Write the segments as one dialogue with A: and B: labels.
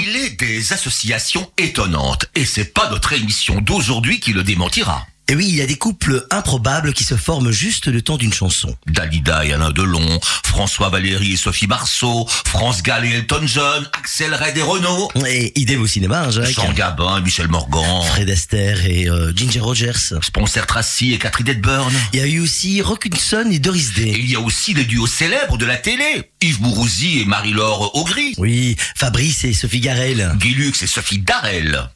A: Il est des associations étonnantes et c'est pas notre émission d'aujourd'hui qui le démentira.
B: Et oui, il y a des couples improbables qui se forment juste le temps d'une chanson.
A: Dalida et Alain Delon, François Valéry et Sophie Marceau, France Gall et Elton John, Axel Red et Renaud,
B: Et idem au cinéma, hein, Jacques.
A: Jean Gabin et Michel Morgan,
B: Fred Astaire et euh, Ginger Rogers.
A: Spencer Tracy et Catherine Hepburn.
B: Il y a eu aussi Rock Hudson et Doris
A: Et
B: Day.
A: il y a aussi les duos célèbres de la télé, Yves Mourouzi et Marie-Laure Augry,
B: Oui, Fabrice et Sophie Garel.
A: Guy Lux et Sophie Darel.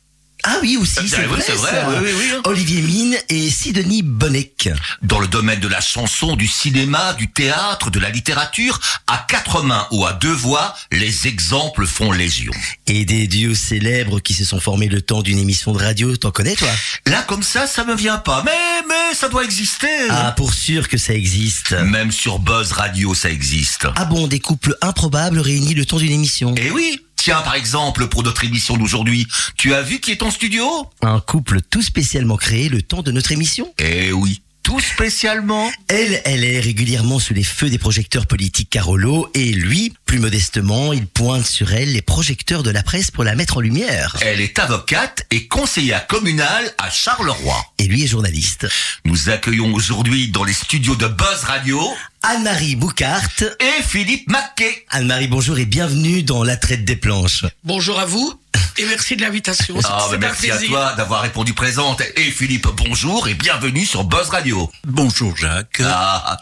B: Ah oui aussi,
A: Ah,
B: c'est vrai,
A: c'est vrai,
B: ça.
A: oui, oui, oui.
B: Olivier Mine et Sidonie Bonnec.
A: Dans le domaine de la chanson, du cinéma, du théâtre, de la littérature, à quatre mains ou à deux voix, les exemples font légion.
B: Et des duos célèbres qui se sont formés le temps d'une émission de radio, t'en connais toi?
A: Là, comme ça, ça me vient pas. Mais, mais, ça doit exister.
B: Ah, pour sûr que ça existe.
A: Même sur Buzz Radio, ça existe.
B: Ah bon, des couples improbables réunis le temps d'une émission.
A: Eh oui. Tiens, par exemple, pour notre émission d'aujourd'hui, tu as vu qui est en studio?
B: Un couple tout spécialement créé le temps de notre émission.
A: Eh oui. Tout spécialement.
B: Elle, elle est régulièrement sous les feux des projecteurs politiques Carolo et lui, plus modestement, il pointe sur elle les projecteurs de la presse pour la mettre en lumière.
A: Elle est avocate et conseillère communale à Charleroi.
B: Et lui est journaliste.
A: Nous accueillons aujourd'hui dans les studios de Buzz Radio
B: Anne-Marie Boucart.
A: et Philippe Maquet.
B: Anne-Marie, bonjour et bienvenue dans La Traite des Planches.
C: Bonjour à vous et merci de l'invitation.
A: Ah, bah, merci à toi d'avoir répondu présente. Et Philippe, bonjour et bienvenue sur Buzz Radio.
D: Bonjour Jacques.
A: Ah,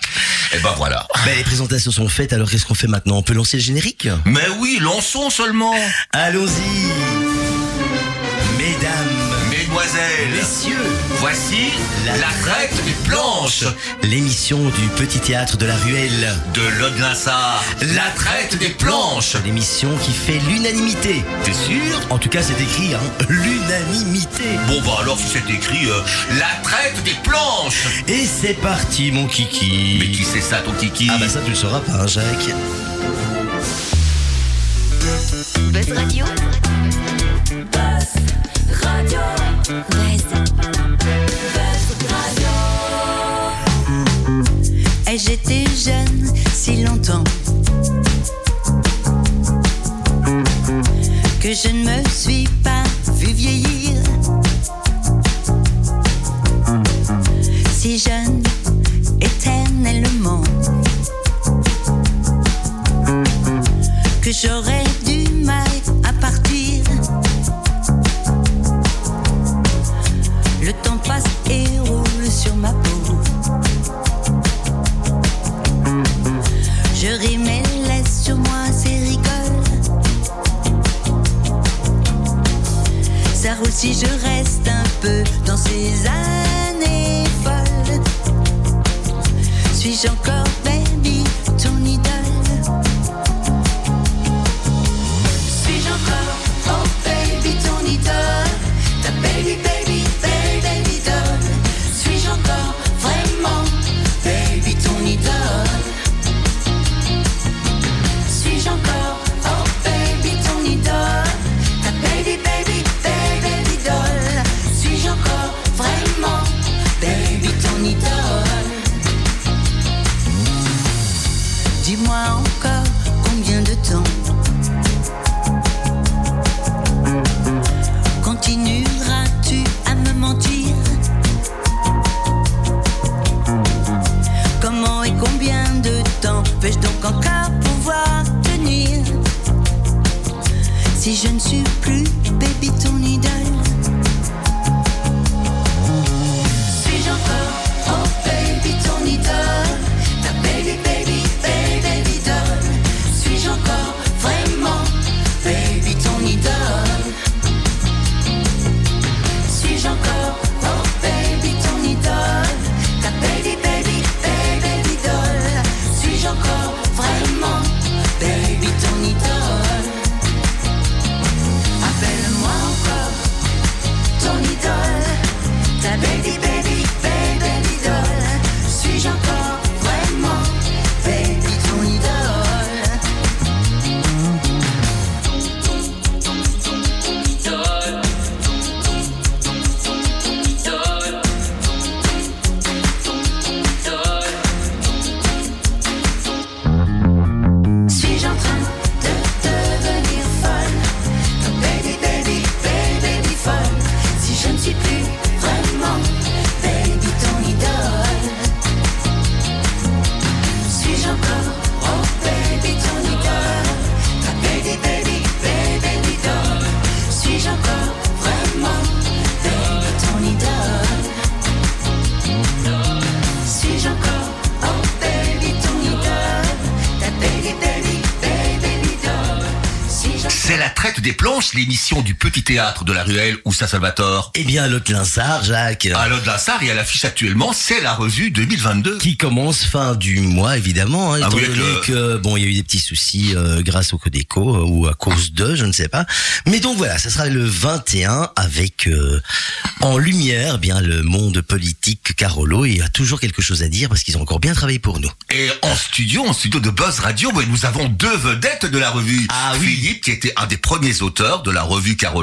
A: et ben voilà.
B: Ben, les présentations sont faites, alors qu'est-ce qu'on fait maintenant? On peut lancer le générique?
A: Mais oui, lançons seulement.
B: Allons-y Mesdames,
A: Mesdemoiselles,
B: messieurs,
A: voici
B: La
A: la traite des planches
B: l'émission du Petit Théâtre de la Ruelle.
A: de l'Odlinsa. La traite des planches.
B: L'émission qui fait l'unanimité.
A: T'es sûr?
B: En tout cas, c'est écrit, hein, l'unanimité.
A: Bon bah alors si c'est écrit euh, la traite des planches.
B: Et c'est parti, mon kiki.
A: Mais qui c'est ça ton kiki?
B: Ah bah ça, tu le sauras pas, hein, Jacques.
E: Buzz Radio.
F: J'étais jeune si longtemps que je ne me suis pas vue vieillir. Si jeune éternellement que j'aurais du mal à partir. Le temps passe si je reste un peu dans ces années
A: l'émission du petit théâtre de la Ruelle ou Saint-Salvatore
B: Eh bien, l'autre Linsard, Jacques,
A: À l'Aude Linsard et à l'affiche actuellement, c'est la revue 2022.
B: qui commence fin du mois, évidemment, hein,
A: Ah
B: étant
A: oui, avec
B: donné
A: le-
B: que, bon, il y a eu des petits soucis euh, grâce au Codeco euh, ou à cause de, je ne sais pas. Mais donc voilà, ça sera le 21 avec euh, en lumière, bien, le monde politique Carolo. Il y a toujours quelque chose à dire parce qu'ils ont encore bien travaillé pour nous.
A: Et en studio, en studio de Buzz Radio, nous avons deux vedettes de la revue.
B: Ah oui.
A: Philippe, qui était un des premiers auteurs de la revue Carolo,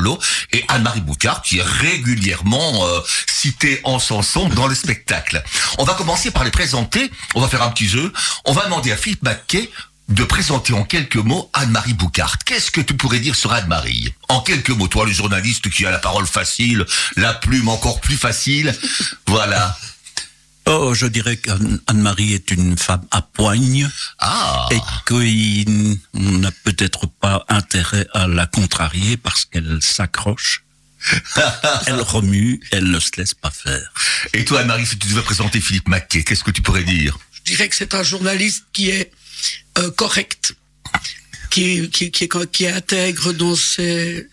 A: et Anne-Marie Boucard, qui est régulièrement euh, citée en chanson dans le spectacle. On va commencer par les présenter. On va faire un petit jeu. On va demander à Philippe Mackay de présenter en quelques mots Anne-Marie Boucard. Qu'est-ce que tu pourrais dire sur Anne-Marie? En quelques mots, toi, le journaliste qui a la parole facile, la plume encore plus facile. Voilà.
D: Oh, je dirais qu'Anne-Marie est une femme à poigne
A: Ah.
D: et qu'on n'a peut-être pas intérêt à la contrarier parce qu'elle s'accroche, elle remue, elle ne se laisse pas faire.
A: Et toi, Anne-Marie, si tu devais présenter Philippe Mackay, qu'est-ce que tu pourrais dire?
C: Je dirais que c'est un journaliste qui est euh, correct, qui, qui, qui, est, qui est intègre dans ses,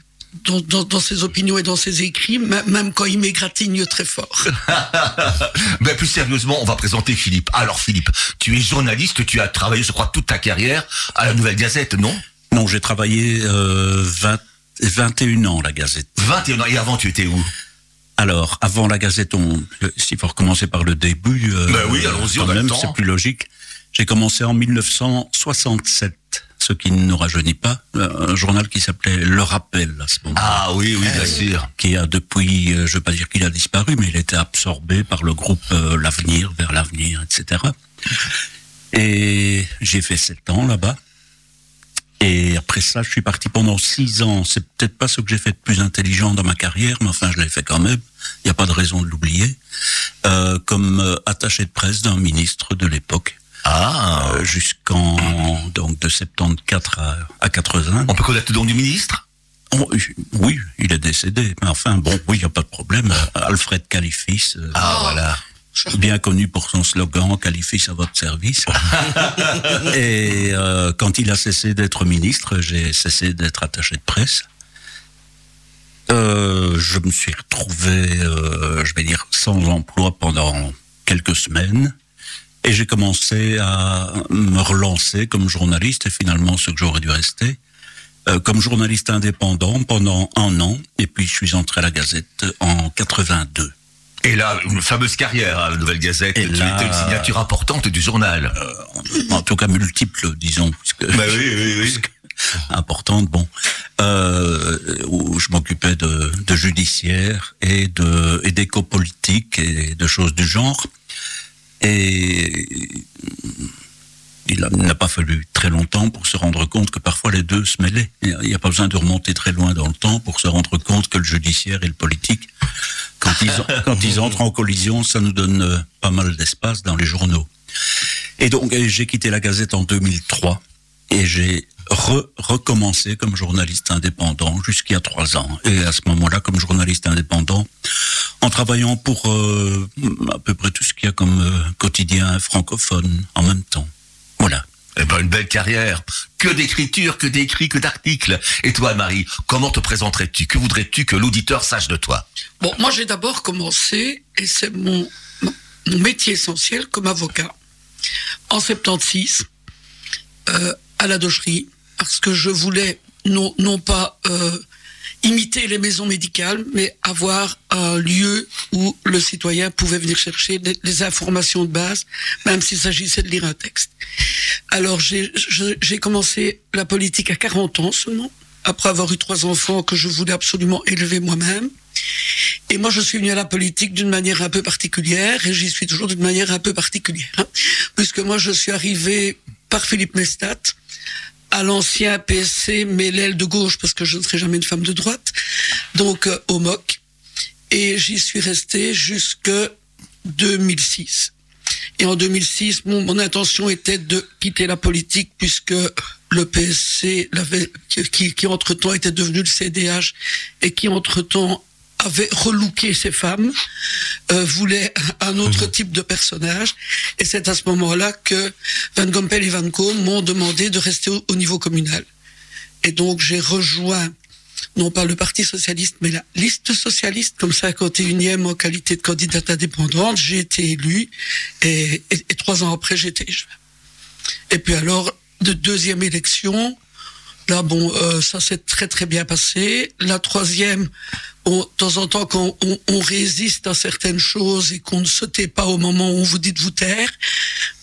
C: dans, dans, dans ses opinions et dans ses écrits, même quand il m'égratigne très fort.
A: Ben plus sérieusement, on va présenter Philippe. Alors Philippe, tu es journaliste, tu as travaillé, je crois, toute ta carrière à la Nouvelle Gazette, non?
D: Non, j'ai travaillé euh, 20, 21 ans à la Gazette.
A: 21 ans. Et avant, tu étais où?
D: Alors, avant la Gazette, on, s'il faut recommencer par le début, euh,
A: Ben oui, allons-y,
D: quand
A: on a le
D: même,
A: temps.
D: c'est plus logique. J'ai commencé en 1967, ce qui ne nous rajeunit pas, euh, un journal qui s'appelait Le Rappel à ce moment
A: Ah oui, oui, bien sûr.
D: qui a depuis, euh, je veux pas dire qu'il a disparu, mais il a été absorbé par le groupe euh, L'Avenir, vers l'avenir, etc. Et j'ai fait sept ans là-bas. Et après ça, je suis parti pendant six ans. C'est peut-être pas ce que j'ai fait de plus intelligent dans ma carrière, mais enfin, je l'ai fait quand même. Il n'y a pas de raison de l'oublier. Euh, comme euh, attaché de presse d'un ministre de l'époque,
A: Ah,
D: euh, jusqu'en donc de 74 à, à 80.
A: on peut connaître le nom du ministre?
D: Oh, oui, il est décédé. Mais enfin, bon, oui, il n'y a pas de problème. Euh, Alfred Califis, euh,
A: Ah, voilà.
D: bien connu pour son slogan Califis à votre service. Et euh, quand il a cessé d'être ministre, j'ai cessé d'être attaché de presse. Je me suis retrouvé, je vais dire, sans emploi pendant quelques semaines. Et j'ai commencé à me relancer comme journaliste, et finalement ce que j'aurais dû rester, euh, comme journaliste indépendant pendant un an. Et puis je suis entré à la Gazette en 82.
A: Et là, une fameuse carrière à la Nouvelle Gazette.
D: Et
A: tu
D: là-
A: étais une signature importante du journal.
D: en tout cas multiples, disons, puisque,
A: Bah oui, oui, oui.
D: importante, bon, euh, où je m'occupais de, de judiciaire et de et d'éco-politique et de choses du genre. Et il n'a pas fallu très longtemps pour se rendre compte que parfois les deux se mêlaient. Il n'y a pas besoin de remonter très loin dans le temps pour se rendre compte que le judiciaire et le politique, quand ils, quand ils entrent en collision, ça nous donne euh, pas mal d'espace dans les journaux. Et donc, j'ai quitté la Gazette en 2003 et j'ai re- recommencé comme journaliste indépendant jusqu'il y a trois ans. Et à ce moment-là, comme journaliste indépendant, en travaillant pour euh, à peu près tout ce qu'il y a comme euh, quotidien francophone en même temps. Voilà.
A: Eh ben, une belle carrière. Que d'écriture, que d'écrits, que d'articles. Et toi, Marie, comment te présenterais-tu? Que voudrais-tu que l'auditeur sache de toi?
C: Bon, moi j'ai d'abord commencé, et c'est mon, mon mon métier essentiel comme avocat, en 76, euh, à la dogerie, parce que je voulais non, non pas euh, imiter les maisons médicales, mais avoir un lieu où le citoyen pouvait venir chercher des, informations de base, même s'il s'agissait de lire un texte. Alors j'ai commencé la politique à 40 ans seulement, après avoir eu trois enfants que je voulais absolument élever moi-même. Et moi, je suis venu à la politique d'une manière un peu particulière, et j'y suis toujours d'une manière un peu particulière. hein. puisque moi, je suis arrivé par Philippe Mestat à l'ancien PSC, mais l'aile de gauche, parce que je ne serai jamais une femme de droite, donc euh, au MOC. Et j'y suis resté jusque 2006. Et en 2006, mon, intention était de quitter la politique puisque le PSC, qui entre-temps était devenu le CDH et qui entre-temps avait relooké ses femmes, euh, voulait un autre type de personnage. Et c'est à ce moment-là que Van Gompel et Van Koon m'ont demandé de rester au, au niveau communal. Et donc j'ai rejoint non pas le Parti socialiste, mais la liste socialiste, comme 51e en qualité de candidate indépendante. J'ai été élu et, et- et trois ans après, j'étais échevin. Et puis alors, de deuxième élection, là, bon, euh, ça s'est très très bien passé. La troisième, bon, de temps en temps, quand on, on résiste à certaines choses et qu'on ne se tait pas au moment où on vous dit de vous taire,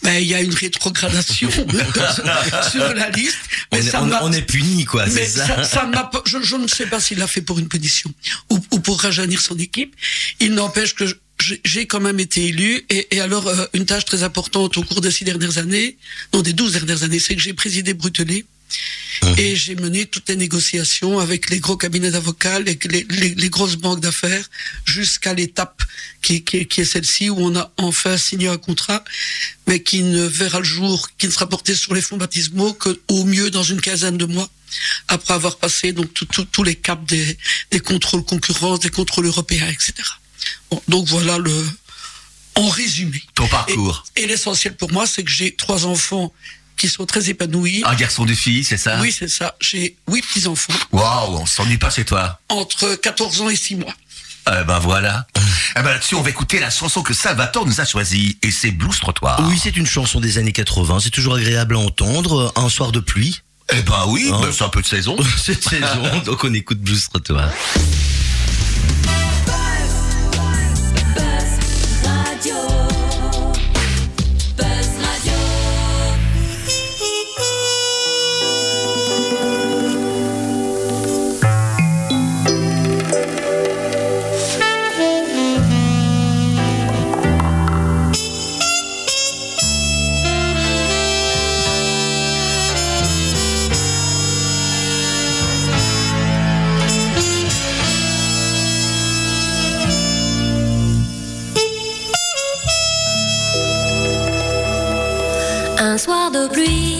C: ben, il y a une rétrogradation sur la liste.
B: On,
C: Mais
B: est-
C: ça
B: on- on est puni, quoi,
C: mais
B: ça.
C: ça, ça je, je ne sais pas s'il l'a fait pour une punition ou, ou pour rajeunir son équipe. Il n'empêche que je- j'ai- j'ai quand même été élu et, et alors euh, une tâche très importante au cours des six dernières années, non des douze dernières années, c'est que j'ai présidé Brutelet et j'ai mené toutes les négociations avec les gros cabinets d'avocats, les, les- les- grosses banques d'affaires, jusqu'à l'étape qui, qui- qui est celle-ci où on a enfin signé un contrat, mais qui ne verra le jour, qui ne sera porté sur les fonds baptismaux qu'au mieux dans une quinzaine de mois, après avoir passé donc tout- tout- tous les caps des, des contrôles concurrence, des contrôles européens, etc. Bon, donc voilà le, en résumé.
A: Ton parcours.
C: Et, et l'essentiel pour moi, c'est que j'ai trois enfants qui sont très épanouis.
A: Un garçon, deux filles, c'est ça?
C: Oui, c'est ça. J'ai huit petits-enfants,
A: Waouh, on s'ennuie pas chez toi.
C: entre 14 ans et 6 mois.
A: Eh ben voilà. Eh ben là-dessus, on va écouter la chanson que Salvatore nous a choisie. Et c'est Blues Trottoir.
B: Oui, c'est une chanson des années 80. C'est toujours agréable à entendre. Un soir de pluie.
A: Eh ben oui,
B: Hein
A: ben, c'est un peu de saison.
B: Cette saison, donc on écoute Blues Trottoir.
E: De pluie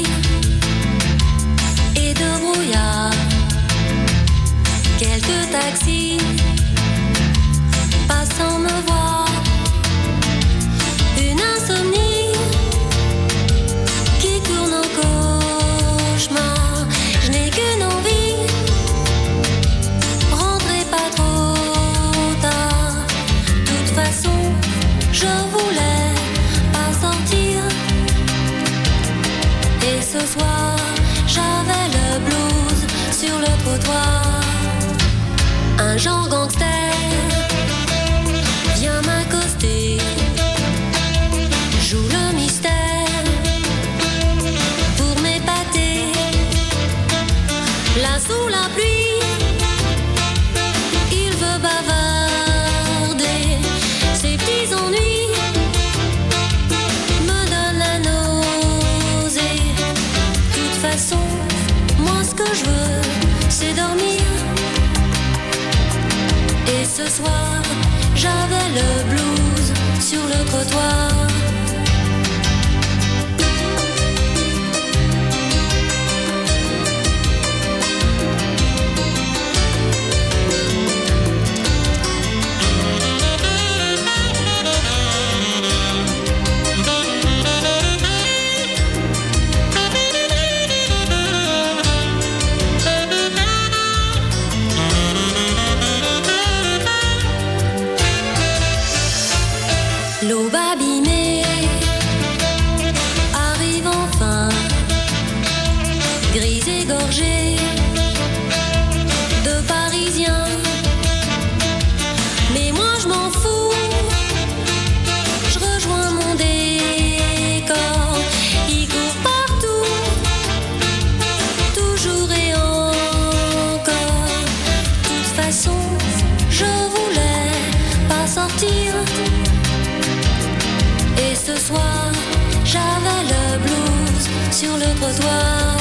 E: Un genre sur sur le trottoir.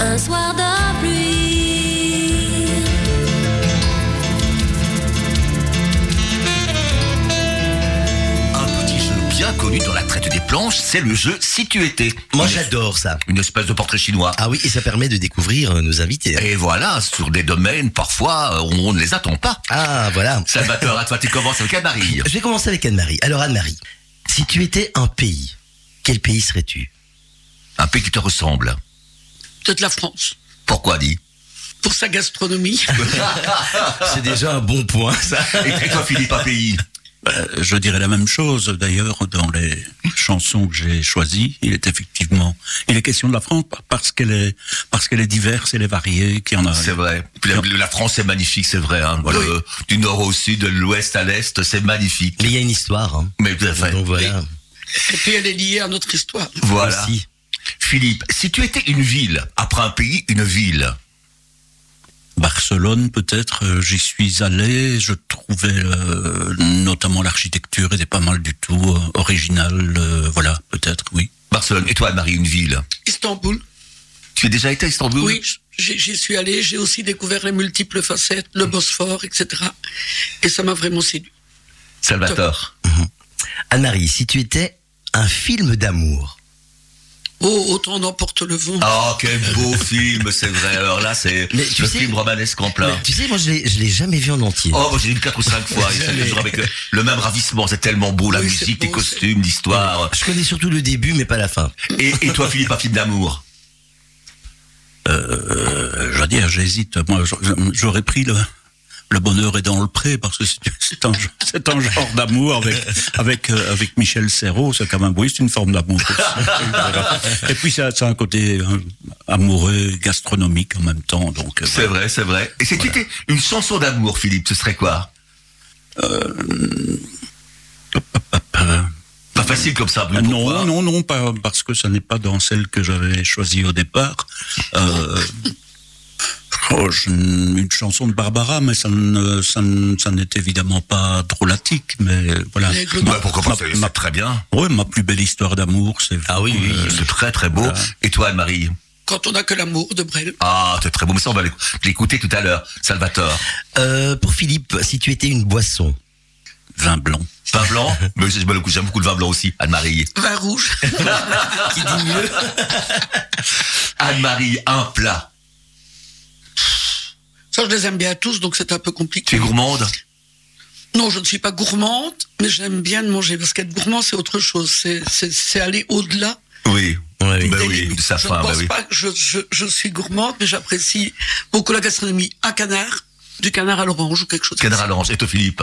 E: Un soir de pluie.
A: Un petit jeu bien connu dans la traite des planches, c'est le jeu Si tu étais.
B: Moi, j'adore ça.
A: Une espèce de portrait chinois.
B: Ah oui, et ça permet de découvrir euh, nos invités.
A: Et voilà, sur des domaines, parfois, euh, on ne les attend pas.
B: Ah, voilà.
A: Salvatore, à toi, tu commences avec Anne-Marie.
B: Je vais commencer avec Anne-Marie. Alors, Anne-Marie, si tu étais un pays, quel pays serais-tu?
A: Un pays qui te ressemble.
C: Peut-être la France.
A: Pourquoi dit
C: pour sa gastronomie.
B: C'est déjà un bon point, ça.
A: Et, toi, Philippe, un pays?
D: Euh, je dirais la même chose d'ailleurs dans les chansons que j'ai choisies. Il est effectivement, il est question de la France parce qu'elle est parce qu'elle est diverse, elle est variée, qu'il y en a.
A: C'est vrai. Puis la, la France est magnifique, c'est vrai. Hein. Voilà,
C: Oui.
A: euh, du nord au sud, de l'ouest à l'est, c'est magnifique.
B: Mais il y a une histoire. Hein.
A: Mais tout à fait.
B: Donc voilà.
C: Et puis elle est liée à notre histoire.
A: Voilà.
B: Aussi.
A: Philippe, si tu étais une ville, après un pays, une ville.
D: Barcelone peut-être, euh, j'y suis allé, je trouvais euh, notamment l'architecture était pas mal du tout euh, originale, euh, voilà peut-être oui.
A: Barcelone. Et toi, Anne-Marie, une ville?
C: Istanbul,
A: Tu es déjà été à Istanbul?
C: Oui, j'y j'y suis allé, j'ai aussi découvert les multiples facettes, le Bosphore, etc. Et ça m'a vraiment séduit.
A: Salvatore.
B: Anne-Marie, si tu étais un film d'amour,
C: Oh, autant d'emporte le vent.
A: Oh, quel beau film, c'est vrai. Alors là, c'est le
B: sais-
A: film romanesque en plein.
B: Tu sais, moi je l'ai, je l'ai jamais vu en entier.
A: Oh, moi j'ai vu quatre ou cinq fois. Et c'est toujours avec euh, le même ravissement. C'est tellement beau, la
C: Oui,
A: musique, les costumes, l'histoire.
B: Je connais surtout le début, mais pas la fin.
A: Et, et toi, Philippe, un film d'amour?
D: Euh, je veux dire, j'hésite. Moi, j'aurais pris le, le bonheur est dans le pré parce que c'est un, genre d'amour avec avec euh, avec Michel Serrault. C'est quand même oui, c'est une forme d'amour. Et puis ça, ça a un côté euh, amoureux, gastronomique en même temps. Donc euh,
A: C'est vrai, c'est vrai. Et si tu étais une chanson d'amour, Philippe, ce serait quoi?
D: Euh,
A: Pas facile comme ça, Bruno. Pourquoi?
D: non, non, non, pas parce que ça n'est pas dans celle que j'avais choisie au départ. Euh, oh, une chanson de Barbara, mais ça ne- ça ne- ça n'est évidemment pas drôlatique, mais voilà.
A: Ouais, pourquoi pas,
D: Ma-
A: très bien.
D: Ouais, ma plus belle histoire d'amour, c'est.
B: Ah oui, oui,
A: Euh, C'est très très beau.
D: Voilà.
A: Et toi, Anne-Marie
C: Quand on n'a que l'amour de Brel.
A: Ah, c'est très beau. Mais ça, on va l'éc- l'écouter tout à l'heure. Salvatore.
B: Euh, pour Philippe, si tu étais une boisson,
D: Vin blanc.
A: Vin blanc Mais j'aime beaucoup, j'aime beaucoup le vin blanc aussi, Anne-Marie.
C: Vin rouge.
B: qui dit mieux
A: Anne-Marie, un plat.
C: Ça, je les aime bien tous, donc c'est un peu
A: Tu
C: compliqué.
A: es gourmande
C: Non, je ne suis pas gourmande, mais j'aime bien de manger. Parce qu'être gourmand, c'est autre chose. C'est- aller au-delà.
A: Oui.
B: Oui.
C: Des
A: oui, de sa
C: je
A: faim,
C: ne
A: ben
C: pense
A: oui.
C: pas que je, je, je suis gourmande, mais j'apprécie beaucoup la gastronomie. Un canard, du canard à l'orange ou quelque chose
A: Canard à
C: comme ça.
A: l'orange. Et toi, Philippe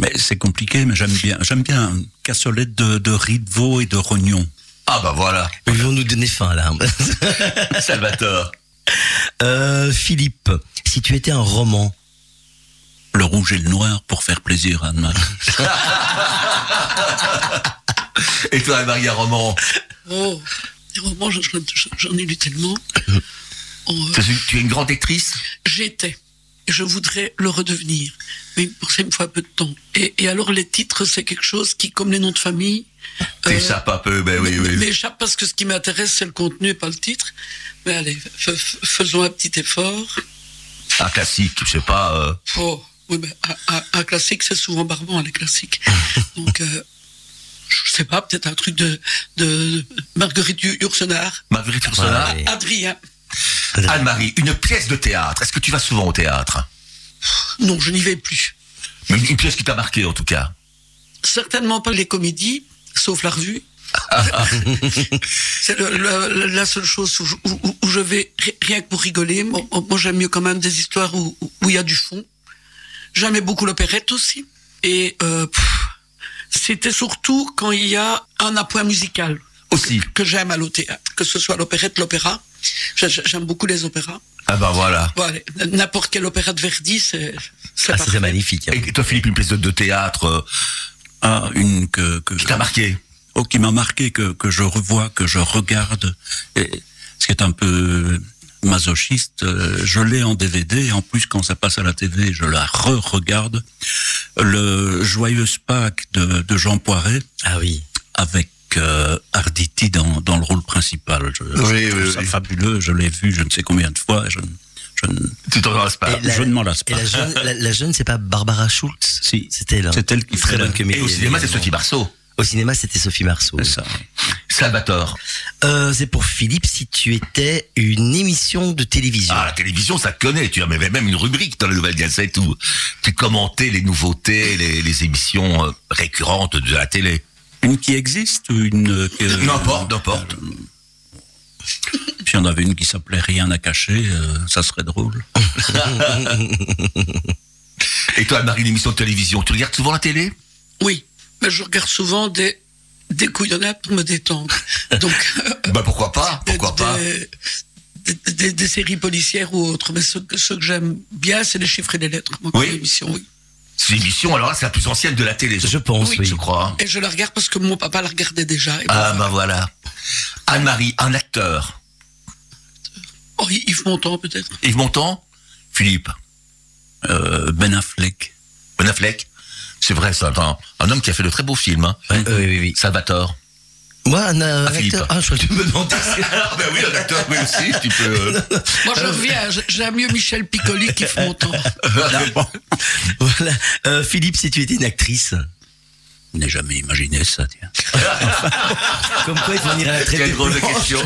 D: Mais c'est compliqué, mais j'aime bien. J'aime bien une cassolette de, de riz de veau et de rognon.
A: Ah bah voilà.
B: Ils vont nous donner faim là.
A: Salvatore.
B: Euh, Philippe, si tu étais un roman,
D: Le rouge et le noir pour faire plaisir à Anne-Marie.
A: Et toi, Anne-Marie, un roman
C: Oh, des romans, je- je- j'en ai lu tellement. Oh, euh,
A: Tu es- une grande lectrice
C: J'étais. Je voudrais le redevenir. Mais pour ça, il me faut un peu de temps. Et, et alors, les titres, c'est quelque chose qui, comme les noms de famille, euh,
A: T'échappes un peu, ben oui, oui.
C: m'échappe parce que ce qui m'intéresse, c'est le contenu et pas le titre. Mais allez, faisons un petit effort.
A: Un classique, je sais pas. euh,
C: Oh, oui, mais un, un- un classique, c'est souvent barbant, les classiques. Donc, euh, je sais pas, peut-être un truc de, de Marguerite Yourcenar.
A: Marguerite Yourcenar.
C: Adrien.
A: Anne-Marie, une pièce de théâtre. Est-ce que tu vas souvent au théâtre?
C: Non, je n'y vais plus.
A: Même une pièce qui t'a marqué, en tout cas?
C: Certainement pas les comédies, sauf la revue. c'est la seule chose où je, où- où je vais ri- rien que pour rigoler. Moi, moi, j'aime mieux quand même des histoires où il y a du fond. J'aimais beaucoup l'opérette aussi. Et euh, c'était surtout quand il y a un appoint musical
A: Aussi.
C: que j'aime à théâtre, que ce soit l'opérette, l'opéra. J'ai- J'aime beaucoup les opéras.
A: Ah ben voilà.
C: Voilà, n'importe quel opéra de Verdi, c'est
B: ah, c'est magnifique. hein.
A: Et toi, Philippe, une pièce de, de théâtre
D: Ah, une que, que
A: qui t'a marqué
D: oh, qui m'a marqué, que, que je revois, que je regarde. Et ce qui est un peu masochiste, euh, je l'ai en DVD. En plus, quand ça passe à la TV, je la re-regarde. Le Joyeuse Pâques de, de Jean Poiret
B: Ah oui.
D: avec euh, Arditi dans, dans le rôle principal. Je, je
A: Oui,
D: trouve
A: oui,
D: ça
A: oui.
D: fabuleux. Je l'ai vu je ne sais combien de fois. Je, ne- je, ne-
A: Tu t'en lasse pas.
B: Et la-
D: je ne m'en lasse
B: Et
D: pas.
B: la jeune, la, la jeune, c'est pas Barbara Schultz
D: Si.
B: C'était là.
D: C'est elle qui
B: bonne comédie.
A: Et au cinéma, c'est. Sophie Marceau.
B: Au cinéma, c'était Sophie Marceau.
D: C'est ça.
A: Salvatore.
B: Euh, c'est pour Philippe, si tu étais une émission de télévision.
A: Ah, la télévision, ça connaît. Tu avais même une rubrique dans la Nouvelle Gazette où tu commentais les nouveautés, les, les émissions euh, récurrentes de la télé.
D: Une qui existe ou une euh,
A: N'importe, n'importe.
D: Puis il y en avait une qui s'appelait Rien à cacher, euh, ça serait drôle.
A: Et toi, Marie, l'émission de télévision, tu regardes souvent la télé?
C: Oui, mais je regarde souvent des, des couillonnades pour me détendre. Donc, euh,
A: Bah pourquoi pas
C: des,
A: Pourquoi pas
C: des, des- des- séries policières ou autres. Mais ce, que- ce que j'aime bien, c'est les chiffres et les lettres. Moi,
A: Oui.
C: comme émission, oui.
A: C'est l'émission, alors là, c'est la plus ancienne de la télé.
B: Je pense,
C: Oui,
B: oui.
A: Je crois.
C: Et je la regarde parce que mon papa la regardait déjà. Et
A: Ah
C: bon,
A: bah voilà. Anne-Marie, un acteur.
C: oh, Yves Montand, peut-être.
A: Yves Montand Philippe
D: Euh, ben Affleck.
A: Ben Affleck C'est vrai, c'est un, un homme qui a fait de très beaux films. Hein.
B: Ouais, oui, oui, oui.
A: Salvatore.
B: Moi, un, euh,
A: Ah,
B: acteur. Ah, je crois que tu me demandais.
A: Ah ben oui, un acteur, oui aussi, tu peux... euh,
C: Moi, je reviens. j'ai- J'aime mieux Michel Piccoli qu'Yves Montand.
B: voilà. Euh, Philippe, si tu étais une actrice.
D: Je n'ai jamais imaginé ça, tiens.
B: Comme quoi, il faut venir à la traite
A: drôle de question.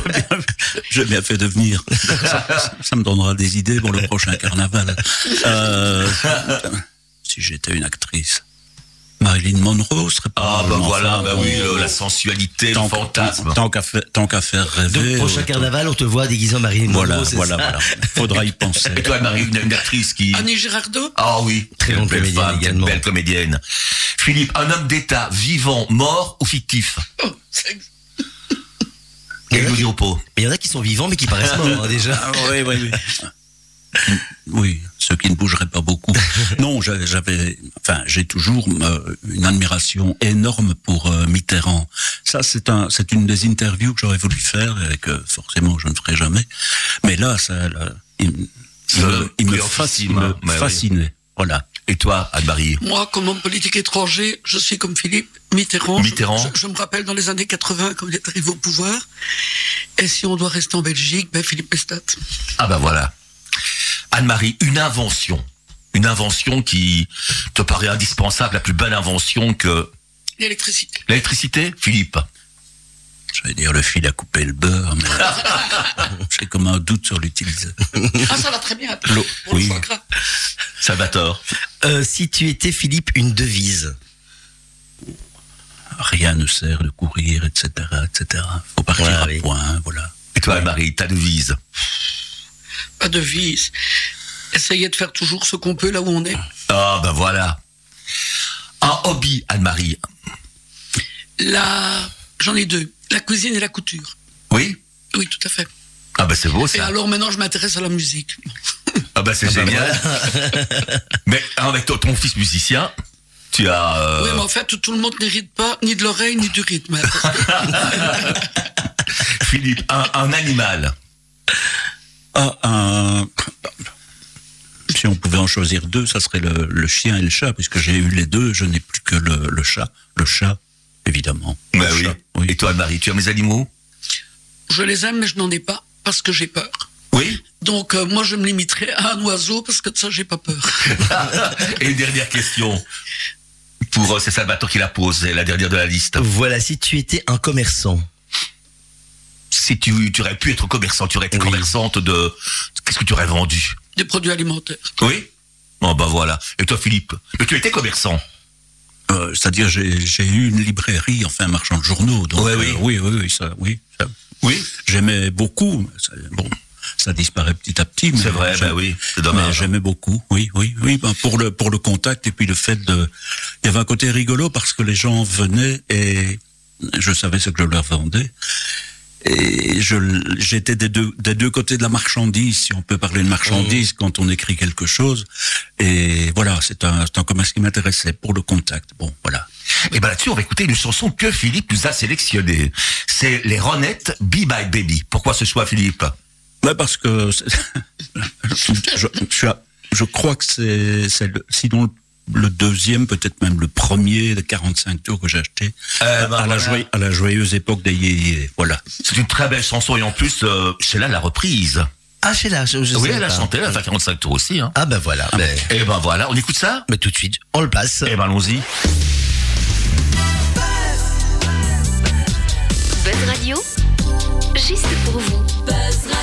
D: J'ai bien fait de venir. Ça, ça me donnera des idées pour le prochain carnaval. Euh, si j'étais une actrice. Marilyn Monroe serait pas
A: Ah bah voilà, bah oui,
D: euh,
A: le- la sensualité, le
D: tant,
A: fantasme.
D: Tant qu'à faire, tant qu'à faire rêver.
B: Donc, prochain
D: euh,
B: carnaval, on te voit déguisé en Marilyn
D: Voilà,
B: Monroe, c'est
D: voilà,
B: ça
D: voilà. Faudra y penser.
A: Et toi, Marie, une, une actrice qui...
C: Annie Girardot?
A: Ah oui,
B: Très bonne
A: belle
B: comédienne
A: femme,
B: également.
A: belle comédienne. Philippe, un homme d'État vivant, mort ou fictif?
C: Oh,
B: il y en a qui sont vivants, mais qui paraissent morts, hein, déjà.
D: Ah, oui, oui, oui. Oui, ceux qui ne bougeraient pas beaucoup. Non, j'a- j'avais, enfin, j'ai toujours euh, une admiration énorme pour euh, Mitterrand. Ça, c'est un, c'est une des interviews que j'aurais voulu faire et que forcément je ne ferai jamais. Mais là, ça, là, il, me, il me fascine-
A: oui.
D: fascinait. Voilà.
A: Et toi, Anne-Marie
C: Moi, comme homme politique étranger, je suis comme Philippe Mitterrand.
A: Mitterrand.
C: Je, je me rappelle dans les années 80 quand il est arrivé au pouvoir. Et si on doit rester en Belgique, ben Philippe Pestat.
A: Ah bah voilà. Anne-Marie, une invention. Une invention qui te paraît indispensable, la plus belle invention que
C: L'électricité.
A: l'électricité, Philippe.
D: J'allais dire le fil à couper le beurre, mais j'ai comme un doute sur l'utilisation.
C: Ah, ça va très bien.
D: L'eau,
C: Pour le
D: oui.
B: Euh, si tu étais, Philippe, une devise.
D: Rien ne sert de courir, etc., etc. Faut partir à
B: oui.
D: point, voilà.
A: Et toi, Anne-Marie, ta devise.
C: Pas de vis. Essayez de faire toujours ce qu'on peut là où on est.
A: Ah bah voilà. Un hobby, Anne-Marie.
C: La... J'en ai deux. La cuisine et la couture.
A: Oui?
C: Oui, tout à fait.
A: Ah bah c'est beau
C: Et
A: ça.
C: alors maintenant, je m'intéresse à la musique.
A: Ah bah c'est génial. Mais avec ton, ton fils musicien, tu as... euh,
C: Oui, mais en fait, tout le monde n'hérite pas ni de l'oreille ni du rythme.
A: Philippe, un, un animal.
D: Ah, un- Si on pouvait en choisir deux, ça serait le, le chien et le chat, puisque j'ai eu les deux, je n'ai plus que le, le chat. Le chat, évidemment.
A: Bah
D: Le
A: oui.
D: chat, oui.
A: Et toi, Anne-Marie, tu as mes animaux?
C: Je les aime, mais je n'en ai pas parce que j'ai peur.
A: Oui?
C: Donc, euh, moi, je me limiterai à un oiseau parce que de ça, j'ai pas peur.
A: Et une dernière question. Pour euh, c'est Salvatore qui la pose, c'est la dernière de la liste.
B: Voilà, si tu étais un commerçant.
A: Si tu, tu aurais pu être commerçant, tu aurais été
B: Oui.
A: commerçante de... Qu'est-ce que tu aurais vendu?
C: Des produits alimentaires.
A: Oui Bon bah voilà. Et toi, Philippe tu étais commerçant.
D: Euh, C'est-à-dire, j'ai eu une librairie, enfin, un marchand de journaux. Donc,
A: Ouais, oui.
D: euh, oui, oui, oui, ça, oui. ça-
A: Oui
D: J'aimais beaucoup. ça- bon, ça disparaît petit à petit. mais
A: C'est vrai, bah oui, c'est
D: Mais
A: dommage.
D: j'aimais beaucoup, oui, oui, oui, ben pour le pour le contact et puis le fait de, il y avait un côté rigolo parce que les gens venaient et je savais ce que je leur vendais et je j'étais des deux des deux côtés de la marchandise, si on peut parler de marchandise quand on écrit quelque chose et voilà, c'est un c'est un commerce qui m'intéressait pour le contact. Bon, voilà.
A: Et ben là-dessus, on va écouter une chanson que Philippe nous a sélectionnée. C'est les Ronettes, Be My Baby. Pourquoi ce choix, Philippe?
D: Ouais, parce que je, je, crois que c'est c'est le, sinon le, le deuxième, peut-être même le premier de 45 tours que j'ai acheté
A: Euh,
D: à,
A: ben
D: la
A: voilà.
D: joye- à la joyeuse époque des yéyés. Voilà.
A: C'est une très belle chanson et en plus, euh, c'est là la reprise.
B: Ah, chez là, je, je
A: oui,
B: sais
A: elle a chanté, elle a fait 45 tours aussi. Hein.
B: Ah, ben voilà. ben,
A: Et ben voilà, on écoute ça
B: ben, tout de suite, on le passe.
A: Et ben allons-y.
G: Buzz Radio, juste pour vous.
E: Buzz Radio.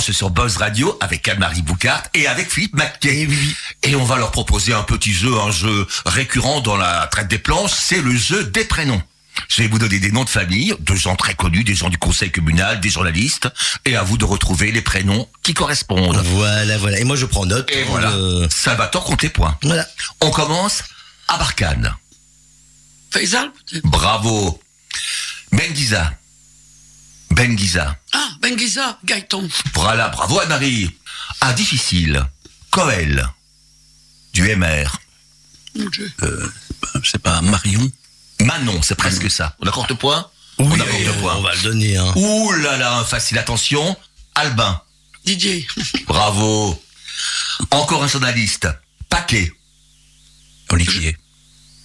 A: Sur Buzz Radio avec Anne-Marie Boucart et avec Philippe Mackay. Et on va leur proposer un petit jeu, un jeu récurrent dans la traite des planches, c'est le jeu des prénoms. Je vais vous donner des noms de famille, de gens très connus, des gens du conseil communal, des journalistes, et à vous de retrouver les prénoms qui correspondent.
B: Voilà, voilà. Et moi, je prends note.
A: Et voilà,
B: le-
A: Salvatore compte les points.
B: Voilà.
A: On commence à Barkhane.
C: Faisal.
A: Bravo. Benguiza. Benguiza.
C: Ah, Benguiza, Gaëtan.
A: Voilà, bravo Anne-Marie. Ah, difficile. Coel. Du MR.
C: Mon Dieu.
D: C'est pas Marion
A: Manon, c'est presque ça. On accorde point
B: Oui,
A: On accorde
B: euh,
A: point.
B: on va le donner. Hein.
A: Ouh là là, facile, attention. Albin.
C: Didier.
A: Bravo. Encore un journaliste. Paquet.
D: Olivier.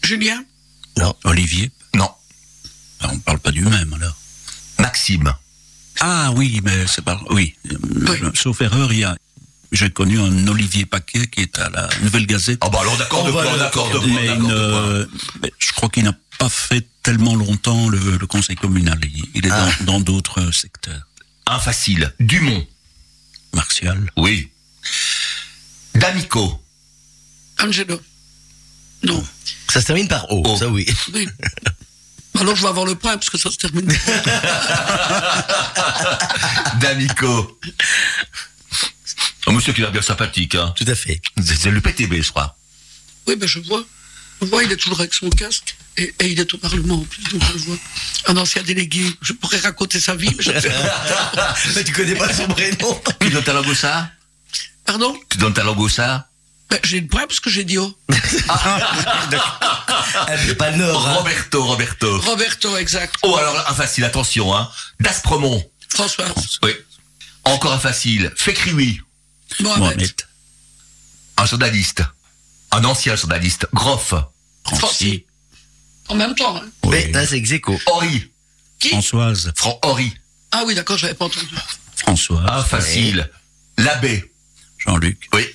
C: Julien.
D: Olivier
A: Non.
D: Ah, On parle pas du même alors.
A: Maxime.
D: Ah oui, mais c'est pas... Oui. Euh,
C: Oui.
D: Sauf erreur, il y a... J'ai connu un Olivier Paquet qui est à la Nouvelle Gazette.
A: Ah bah alors d'accord, point,
B: le-
A: d'accord,
D: euh, mais je crois qu'il n'a pas fait tellement longtemps le, le conseil communal. Il, il est
B: Ah.
D: dans- d'autres secteurs.
A: Un facile. Dumont.
D: Martial.
A: Oui. D'Amico.
C: Angelo. Non.
B: Ça se termine par O, ça oui.
C: Oui. Alors je vais avoir le point parce que ça se termine.
A: D'Amico. Un monsieur qui a l'air bien sympathique, hein.
B: Tout à fait.
A: C'est le PTB, je crois.
C: Oui, ben je vois. Je vois, il est toujours avec son casque. Et, et il est au Parlement en plus, donc je le vois. Un ancien délégué. Je pourrais raconter sa vie, mais je ne sais pas.
B: Mais tu connais pas son prénom
A: Tu donnes ta langue au ça
C: Pardon?
A: Tu donnes ta langue au ça
C: ben, J'ai le point parce que j'ai dit oh.
B: Pas le Nord. hein.
A: Roberto, Roberto.
C: Roberto, exact.
A: Oh, alors un facile, attention, hein. D'Aspremont.
C: Françoise.
A: Oui. Encore un facile. Fécrioui.
C: Mohamed.
D: Mohamed.
A: Un journaliste. Un ancien journaliste. Groff.
C: Francis. En même temps. hein.
B: Mais là, c'est Execo.
A: Henri.
C: Qui?
D: Françoise.
A: Fran Henri.
C: Ah oui, d'accord, j'avais pas entendu.
D: Françoise.
A: Un facile. L'abbé.
D: Jean-Luc.
A: Oui.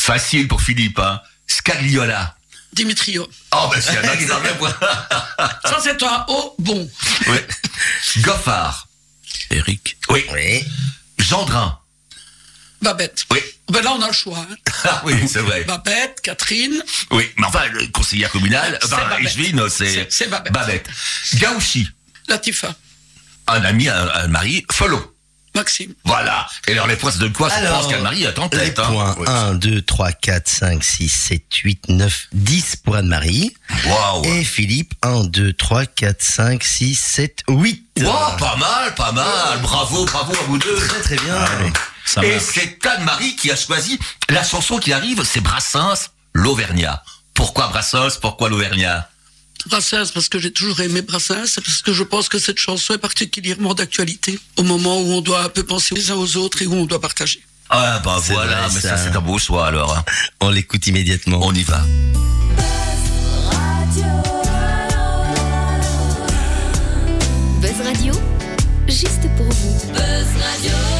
A: Facile pour Philippe, hein. Scagliola.
C: Dimitrio.
A: Oh, ben c'est un qui s'en fait point.
C: Ça, c'est un O bon.
A: Oui. Goffard.
D: Eric.
A: Oui.
B: Oui.
A: Gendrin.
C: Babette.
A: Oui.
C: Ben là, on a le choix. hein.
A: Ah oui, c'est vrai.
C: Babette, Catherine.
A: Oui, mais enfin, le conseiller communal,
C: C'est
A: enfin,
C: Babette.
A: Ishvin, c'est
C: C'est- Babette.
A: Babette. Gauchi.
C: Latifa.
A: Un ami, un, un mari, Follow.
C: Maxime.
A: Voilà. Et alors, les points, donne quoi Je
B: Alors,
A: pense qu'Anne-Marie est en
B: Les
A: tête. hein.
B: points
A: Oui.
B: 1, 2, 3, 4, 5, 6, 7, 8, 9, 10 pour Anne-Marie.
A: Waouh.
B: Et Philippe, 1, 2, 3, 4, 5, 6, 7, 8.
A: Wow, pas mal, pas mal. Bravo, bravo à vous deux.
B: Très très bien.
D: Ça
A: Et c'est Anne-Marie qui a choisi la chanson qui arrive, c'est Brassens, l'Auvergnat. Pourquoi Brassens? Pourquoi l'Auvergnat?
C: Brassens, parce que j'ai toujours aimé Brassens, c'est parce que je pense que cette chanson est particulièrement d'actualité, au moment où on doit un peu penser les uns aux autres et où on doit partager.
A: Ah bah voilà,
B: vrai,
A: mais
B: ça.
A: ça c'est un beau choix alors. hein.
B: On l'écoute immédiatement.
A: On y va.
G: Buzz Radio, juste pour vous.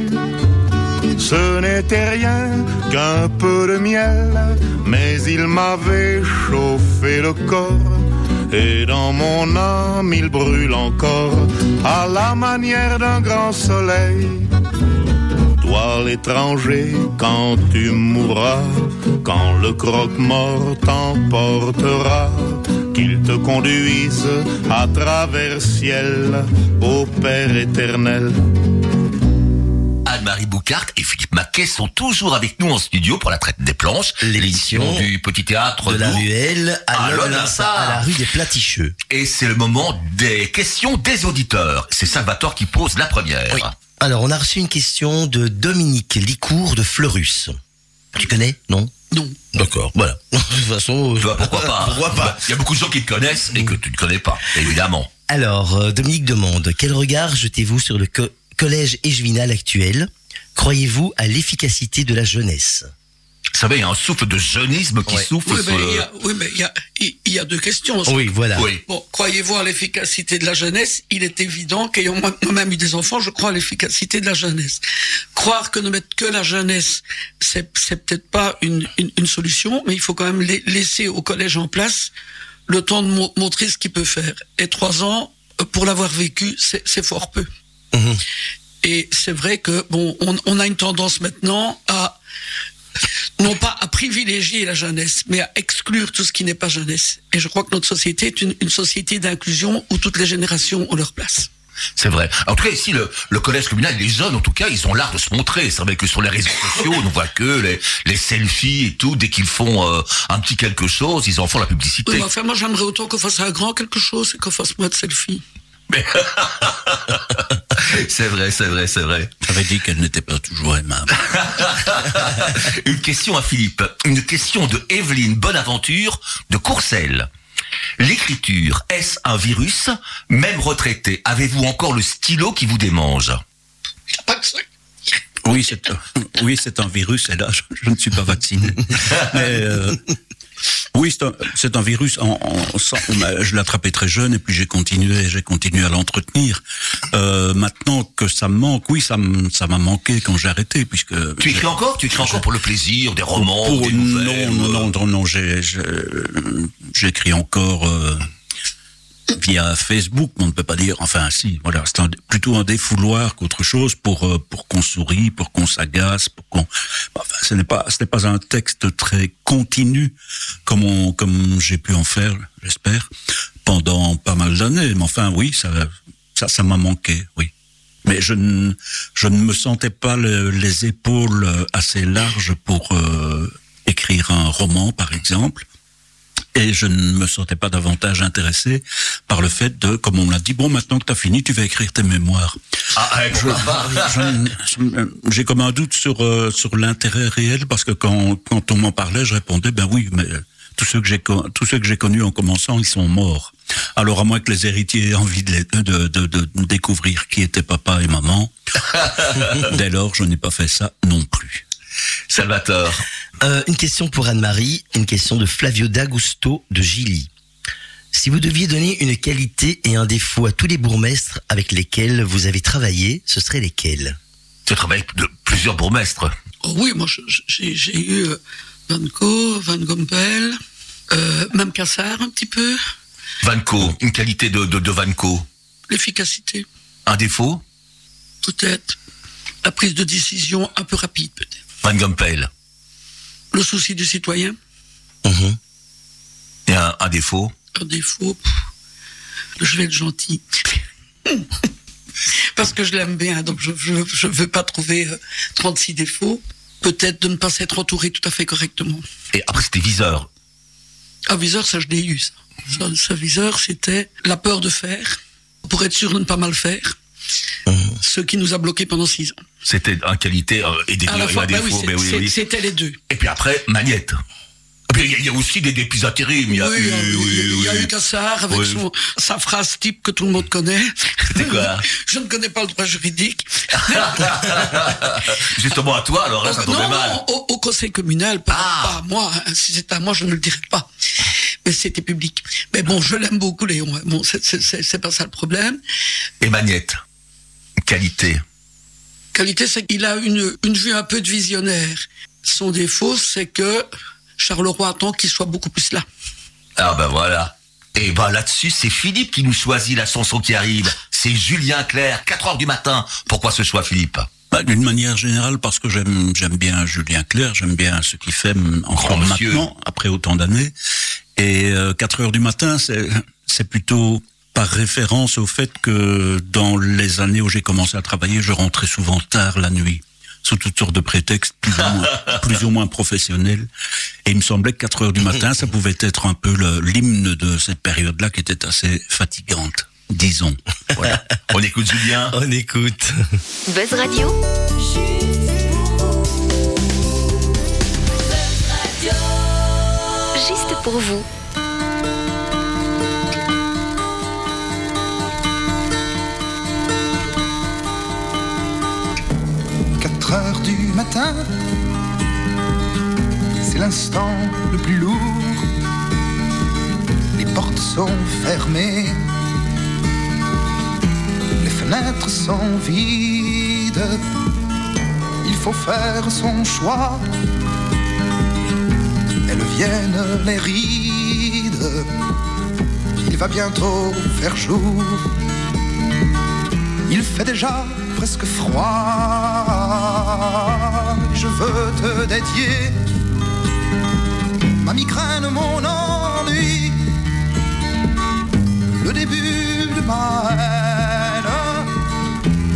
H: Ce n'était rien qu'un peu de miel, mais il m'avait chauffé le corps. Et dans mon âme il brûle encore à la manière d'un grand soleil. Toi l'étranger, quand tu mourras, quand le croque-mort t'emportera, qu'il te conduise à travers ciel au Père éternel.
A: Et Philippe Maquet sont toujours avec nous en studio pour la traite des planches.
B: L'émission
A: du petit théâtre
B: de la ruelle à,
A: À
B: à la rue des Platicheux.
A: Et c'est le moment des questions des auditeurs. C'est Salvatore qui pose la première.
B: Oui. Alors, on a reçu une question de Dominique Licourt de Fleurus. Tu connais Non?
C: Non.
B: D'accord, voilà. De toute façon,
A: Tu vois, pourquoi pas
B: pourquoi pas
A: Il y a beaucoup de gens qui te connaissent et que tu ne connais pas, évidemment.
B: Alors, euh, Dominique demande, quel regard jetez-vous sur le co- collège échevinal actuel? Croyez-vous à l'efficacité de la jeunesse?
A: Vous savez, il y a un souffle de jeunisme qui
B: Ouais.
A: souffle
C: Oui, mais
A: sur
C: il y
A: le...
C: a, oui, mais il y a, il il y a deux questions.
B: Oui, voilà.
A: Oui.
C: Bon, croyez-vous à l'efficacité de la jeunesse? Il est évident qu'ayant moi- moi-même eu des enfants, je crois à l'efficacité de la jeunesse. Croire que ne mettre que la jeunesse, c'est, peut-être pas une, une, une solution, mais il faut quand même la- laisser au collège en place le temps de mo- montrer ce qu'il peut faire. Et trois ans, euh, pour l'avoir vécu, c'est, c'est fort peu.
B: Mhm.
C: Et c'est vrai que bon, on, on a une tendance maintenant à non pas à privilégier la jeunesse, mais à exclure tout ce qui n'est pas jeunesse. Et je crois que notre société est une, une société d'inclusion où toutes les générations ont leur place.
A: C'est vrai. En tout cas, ici, le, le collège communal, les jeunes, en tout cas, ils ont l'art de se montrer. C'est vrai que sur les réseaux sociaux, on ne voit que les, les selfies et tout. Dès qu'ils font euh, un petit quelque chose, ils en font la publicité.
C: Oui, enfin, moi, j'aimerais autant qu'on fasse un grand quelque chose et qu'on fasse moins de selfies.
A: c'est vrai, c'est vrai, c'est vrai.
D: J'avais dit qu'elle n'était pas toujours aimable.
A: Une question à Philippe. Une question de Evelyne Bonaventure de Courcelles. L'écriture, est-ce un virus? Même retraité, avez-vous encore le stylo qui vous démange?
D: Oui, c'est un, oui, c'est un virus, et là, je, je ne suis pas vacciné. Mais, euh, oui, c'est un, virus. En, en- sans- je l'ai attrapé très jeune, et puis j'ai continué, j'ai continué à l'entretenir. Euh, maintenant que ça me manque, oui, ça m'a manqué quand j'ai arrêté, puisque
A: Tu écris encore? Tu écris encore pour le plaisir, des romans,
D: pour-
A: des nouvelles
D: non,
A: euh,
D: non, non, non, j'ai, j'ai- j'écris encore euh, via Facebook, on ne peut pas dire. Enfin, si, voilà, c'est plutôt un défouloir qu'autre chose pour euh, pour qu'on sourie, pour qu'on s'agace, pour qu'on. Enfin, ce n'est pas, ce n'est pas un texte très continu comme on, comme j'ai pu en faire, j'espère, pendant pas mal d'années. Mais enfin, oui, ça, ça, ça m'a manqué, oui. Mais je ne, je ne me sentais pas le- les épaules assez larges pour euh, écrire un roman, par exemple. Et je ne me sentais pas davantage intéressé par le fait de, comme on me l'a dit, bon, maintenant que tu as fini, tu vas écrire tes mémoires.
A: Ah,
D: Je- je- J'ai comme un doute sur, euh, sur l'intérêt réel, parce que quand, quand on m'en parlait, je répondais, ben oui, mais tous ceux que j'ai co- tous ceux que j'ai connus en commençant, ils sont morts. Alors à moins que les héritiers aient envie de, de, de, de découvrir qui étaient papa et maman, dès lors, je n'ai pas fait ça non plus.
A: Salvatore.
B: Euh, une question pour Anne-Marie, une question de Flavio D'Agusto de Gilly. Si vous deviez donner une qualité et un défaut à tous les bourgmestres avec lesquels vous avez travaillé, ce seraient lesquels?
A: Tu travailles avec de plusieurs bourgmestres.
C: Oh oui, moi, j'ai j'ai eu euh, Van Gogh, Van Gompel, euh, même Cassard un petit peu.
A: Vanco, une qualité de, de, de Vanco.
C: L'efficacité,
A: Un défaut?
C: Peut-être. La prise de décision un peu rapide, peut-être.
A: Van Gompel.
C: Le souci du citoyen,
B: Mhm.
A: Et un, un défaut
C: un défaut. pff, Je vais être gentil. Parce que je l'aime bien, donc je ne je, veux pas trouver euh, 36 défauts. Peut-être de ne pas s'être entouré tout à fait correctement.
A: Et après, c'était viseur.
C: Un viseur, ça je l'ai eu. Ça. Viseur, c'était la peur de faire, pour être sûr de ne pas mal faire. Ce qui nous a bloqués pendant six ans.
A: C'était un qualité euh, et des
C: À
A: et
C: fois, bah oui,
A: défaut. oui.
C: c'était les deux.
A: Et puis après, Magnette. Il y a- aussi des, des plus intérim. Il y a
C: oui,
A: eu, oui,
C: il y a Cassard avec son, sa phrase type que tout le monde connaît.
A: C'était quoi
C: Je ne connais pas le droit juridique.
A: Justement à toi, alors là, ça
C: non,
A: tombait
C: non,
A: mal.
C: au, au conseil communal, pas,
A: Ah.
C: pas à moi. hein. Si c'était à moi, je ne le dirais pas. Mais c'était public. Mais bon, je l'aime beaucoup, Léon. hein. Bon, c'est pas ça le problème.
A: Et Magnette. Qualité.
C: Qualité, c'est qu'il a une, une vue un peu de visionnaire. Son défaut, c'est que Charleroi attend qu'il soit beaucoup plus là.
A: Ah ben voilà. Et ben là-dessus, c'est Philippe qui nous choisit la chanson qui arrive. C'est Julien Clerc, 4 heures du matin. Pourquoi ce choix, Philippe?
D: Bah, D'une manière générale, parce que j'aime j'aime bien Julien Clerc, j'aime bien ce qu'il fait encore maintenant, après autant d'années. Et euh, 4 heures du matin, c'est c'est plutôt par référence au fait que dans les années où j'ai commencé à travailler, je rentrais souvent tard la nuit, sous toutes sortes de prétextes plus ou moins, plus ou moins professionnels. Et il me semblait que 4 heures du matin, ça pouvait être un peu le- l'hymne de cette période-là qui était assez fatigante, disons. Voilà.
A: On écoute Julien.
B: On écoute.
G: Buzz Radio, juste pour vous.
I: Quatre heures du matin, c'est l'instant le plus lourd. Les portes sont fermées, les fenêtres sont vides. Il faut faire son choix. Elles viennent les rides. Il va bientôt faire jour. Il fait déjà presque froid. Je veux te dédier ma migraine, mon ennui, le début de ma haine,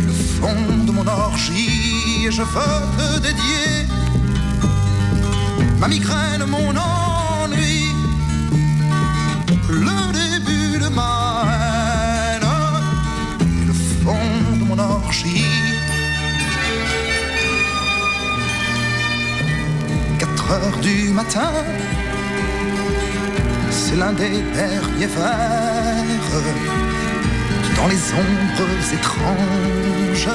I: le fond de mon orgie. Je veux te dédier ma migraine, mon ennui, heures du matin, c'est l'un des derniers verres dans les ombres étranges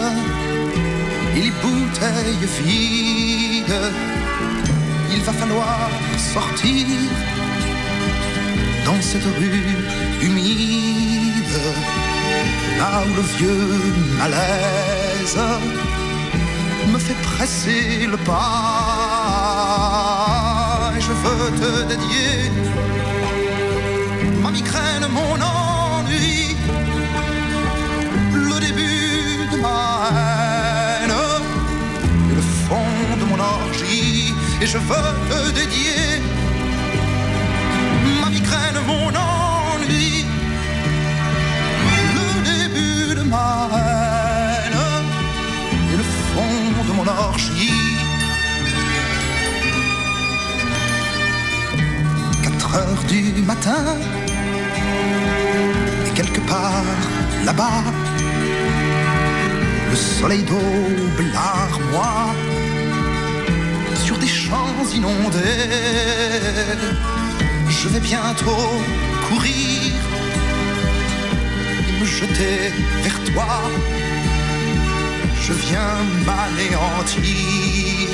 I: et les bouteilles vides. Il va falloir sortir dans cette rue humide là où le vieux malaise me fait presser le pas. Et je veux te dédier. Ma migraine, mon ennui, le début de ma haine, et le fond de mon orgie. Et je veux te dédier. Ma migraine, mon ennui. Le début de ma haine. Et le fond de mon orgie. Heures du matin et quelque part là-bas, le soleil daube l'armoire sur des champs inondés. Je vais bientôt courir et me jeter vers toi. Je viens m'anéantir,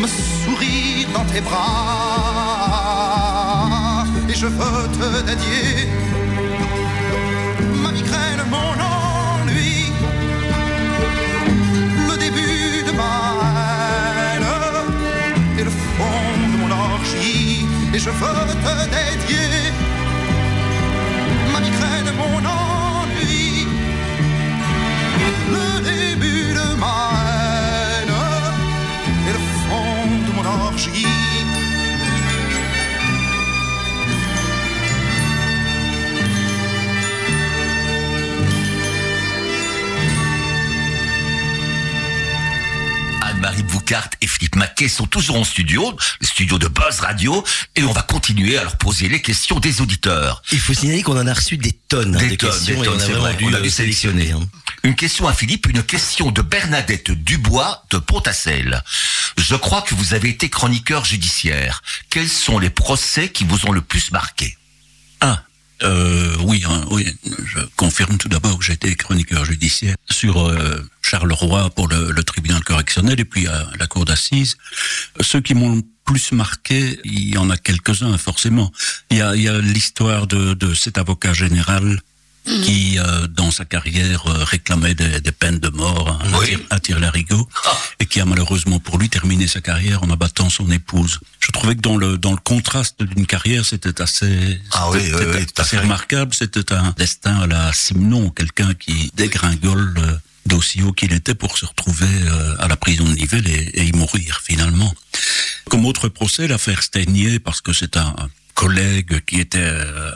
I: me sourire dans tes bras et je vote d'adier. Ma migraine, mon ennui, le début de ma haine et le fond de mon orgie et je
A: vote d'adier. Et Philippe Maquet sont toujours en studio, le studio de Buzz Radio, et on va continuer à leur poser les questions des auditeurs.
B: Il faut signaler qu'on en a reçu des tonnes hein,
A: Des
B: de
A: tonnes,
B: questions
A: des
B: on
A: tonnes,
B: a
A: c'est
B: vraiment
A: vrai,
B: dû
A: on a dû
B: sélectionner. hein.
A: Une question à Philippe, une question de Bernadette Dubois de Pontassel. Je crois que vous avez été chroniqueur judiciaire. Quels sont les procès qui vous ont le plus marqué?
D: Euh, oui, hein, oui, je confirme tout d'abord que été chroniqueur judiciaire sur euh, Charleroi pour le, tribunal correctionnel et puis à la cour d'assises. Ceux qui m'ont plus marqué, il y en a quelques-uns forcément. Il y a, il y a l'histoire de, de cet avocat général qui, euh, dans sa carrière, euh, réclamait des, des peines de mort hein, à,
A: Oui.
D: à tire-larigot, et qui a malheureusement pour lui terminé sa carrière en abattant son épouse. Je trouvais que dans le dans le contraste d'une carrière, c'était assez,
A: Ah oui, oui,
D: assez remarquable. C'était un destin à la Simon, quelqu'un qui dégringole euh, d'aussi haut qu'il était pour se retrouver euh, à la prison de Nivelles et, et y mourir finalement. Comme autre procès, l'affaire Steignier, parce que c'est un collègue qui était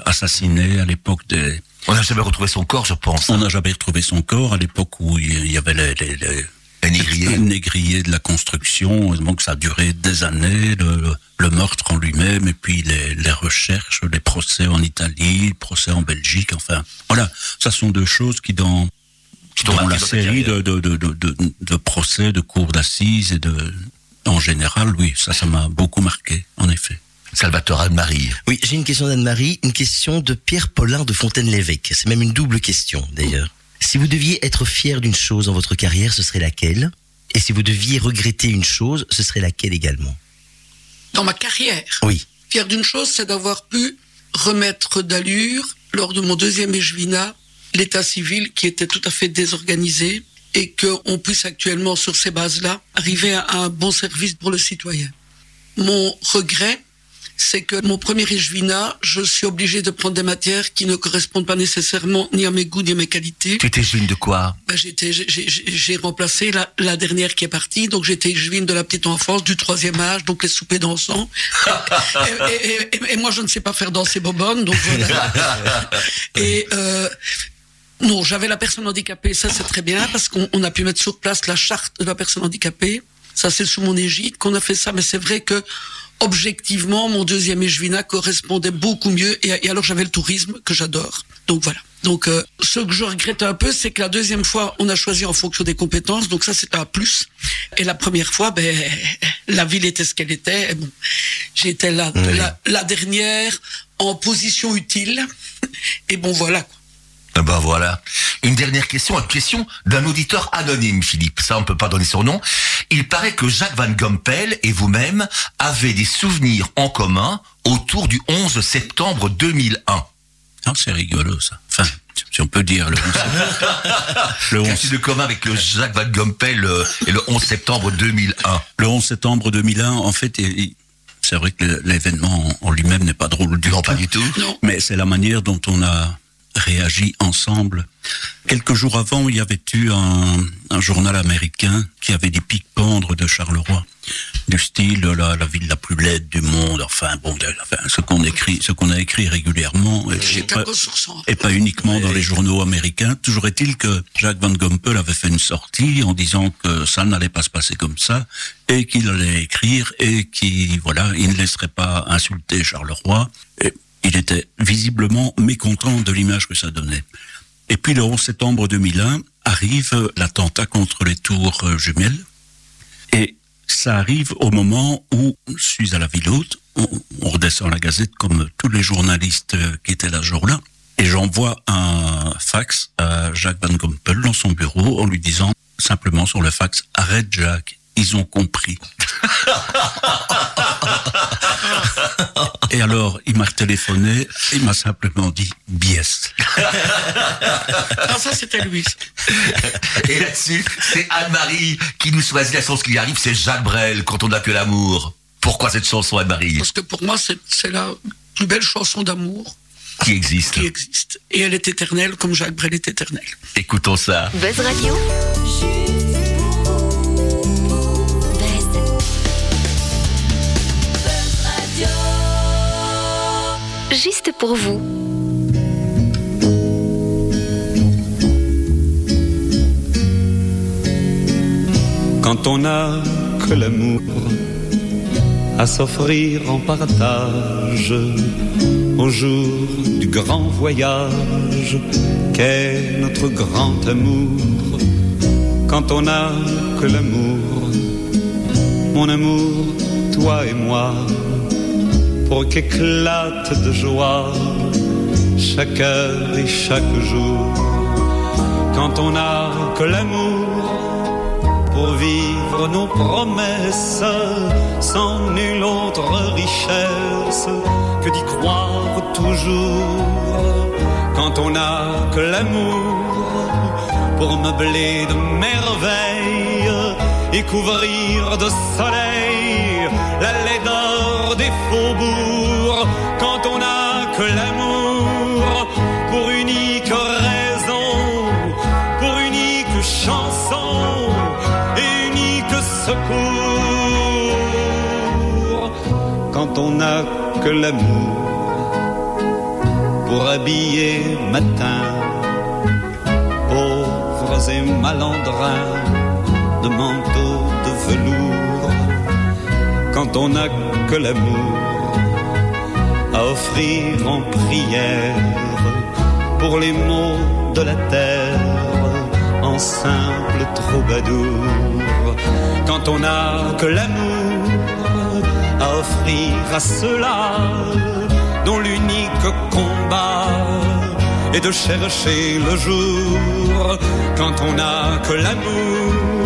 D: assassiné à l'époque des
A: On n'a jamais retrouvé son corps, je pense.
D: on n'a jamais retrouvé son corps à l'époque où il y avait les, les, les-
A: Un négrier.
D: de la construction. Donc ça a duré des années, le, le meurtre en lui-même, et puis les, les recherches, les procès en Italie, le procès en Belgique. Enfin, voilà, ça sont deux choses qui dans
A: Qui
D: la série de, de, de, de, de, de procès, de cours d'assises et de en général, oui, ça, ça m'a beaucoup marqué, en effet.
A: Salvatore Anne-Marie.
B: Oui, j'ai une question d'Anne-Marie, une question de Pierre Paulin de Fontaine-l'Évêque. C'est même une double question, d'ailleurs. Si vous deviez être fier d'une chose dans votre carrière, ce serait laquelle? Et si vous deviez regretter une chose, ce serait laquelle également?
C: Dans ma carrière,
B: Oui.
C: fier d'une chose, c'est d'avoir pu remettre d'allure, lors de mon deuxième échevinat, l'état civil qui était tout à fait désorganisé et qu'on puisse actuellement, sur ces bases-là, arriver à un bon service pour le citoyen. Mon regret, c'est que mon premier échevinat, je suis obligé de prendre des matières qui ne correspondent pas nécessairement ni à mes goûts ni à mes qualités.
A: Tu étais juine de quoi
C: Ben, j'ai- remplacé la, la dernière qui est partie, donc j'étais juine de la petite enfance, du troisième âge, donc les soupers dansants. et, et- et- et- et moi, je ne sais pas faire danser bobonne, donc voilà. et euh, non, j'avais la personne handicapée, ça c'est très bien, parce qu'on on a pu mettre sur place la charte de la personne handicapée. Ça c'est sous mon égide qu'on a fait ça, mais c'est vrai que objectivement, mon deuxième échevinat correspondait beaucoup mieux. Et, et alors j'avais le tourisme que j'adore. Donc voilà. Donc euh, ce que je regrette un peu, c'est que la deuxième fois, on a choisi en fonction des compétences. Donc ça, c'est un plus. Et la première fois, ben la ville était ce qu'elle était. Et bon, j'étais la,
B: Oui.
C: la, la dernière en position utile. Et bon voilà. quoi.
A: Ah Ben voilà. Une dernière question, une question d'un auditeur anonyme, Philippe. Ça, on peut pas donner son nom. Il paraît que Jacques Van Gompel et vous-même avez des souvenirs en commun autour du 11 septembre 2001.
D: Ah, c'est rigolo, ça. Enfin, si on peut dire le 11 le 11
A: Qu'as-tu de commun avec le Jacques Van Gompel euh, et le 11 septembre 2001
D: Le 11 septembre 2001, en fait, il- c'est vrai que l'événement en- en lui-même n'est pas drôle du
A: Non,
D: tout.
A: pas du tout.
C: Non.
D: Mais c'est la manière dont on a réagi ensemble. Quelques jours avant, il y avait eu un, un journal américain qui avait dit pique-pendre de Charleroi, du style la, la ville la plus laide du monde. Enfin, bon, enfin, ce qu'on écrit, ce qu'on a écrit régulièrement. Et,
C: 100.
D: et pas uniquement dans les journaux américains. Toujours est-il que Jacques Van Gompel avait fait une sortie en disant que ça n'allait pas se passer comme ça et qu'il allait écrire et qu'il voilà, il ne laisserait pas insulter Charleroi. Et il était visiblement mécontent de l'image que ça donnait. Et puis le 11 septembre 2001 arrive l'attentat contre les tours euh, jumelles et ça arrive au moment où je suis à la ville haute, on, redescend la gazette comme tous les journalistes euh, qui étaient là ce jour-là, et j'envoie un fax à Jacques Van Gompel dans son bureau en lui disant simplement sur le fax « Arrête Jacques, ils ont compris ». Et alors, il m'a téléphoné, il m'a simplement dit « Bies ».
C: Ah, ça, c'était lui.
A: Et là-dessus, c'est Anne-Marie qui nous choisit la sauce qui arrive, c'est Jacques Brel, quand on n'a que l'amour. Pourquoi cette chanson, Anne-Marie,
C: Parce que pour moi, c'est c'est la plus belle chanson d'amour
A: qui existe
C: qui existe. Et elle est éternelle, comme Jacques Brel est éternel.
A: Écoutons ça.
G: Buzz Radio. Juste pour vous.
J: quand on n'a que l'amour à s'offrir en partage au jour du grand voyage qu'est notre grand amour? Quand on n'a que l'amour, mon amour, toi et moi, pour qu'éclate de joie chaque heure et chaque jour. Quand on n'a que l'amour, pour vivre nos promesses sans nulle autre richesse que d'y croire toujours. Quand on n'a que l'amour pour meubler de merveilles et couvrir de soleil la laideur des faubourgs. Quand on n'a que l'amour pour unique raison, pour unique chanson et unique secours. Quand on n'a que l'amour pour habiller matin, pauvres et malandrins de manteaux on n'a que l'amour à offrir en prière pour les maux de la terre en simple troubadour. Quand on n'a que l'amour à offrir à ceux-là dont l'unique combat est de chercher le jour. Quand on n'a que l'amour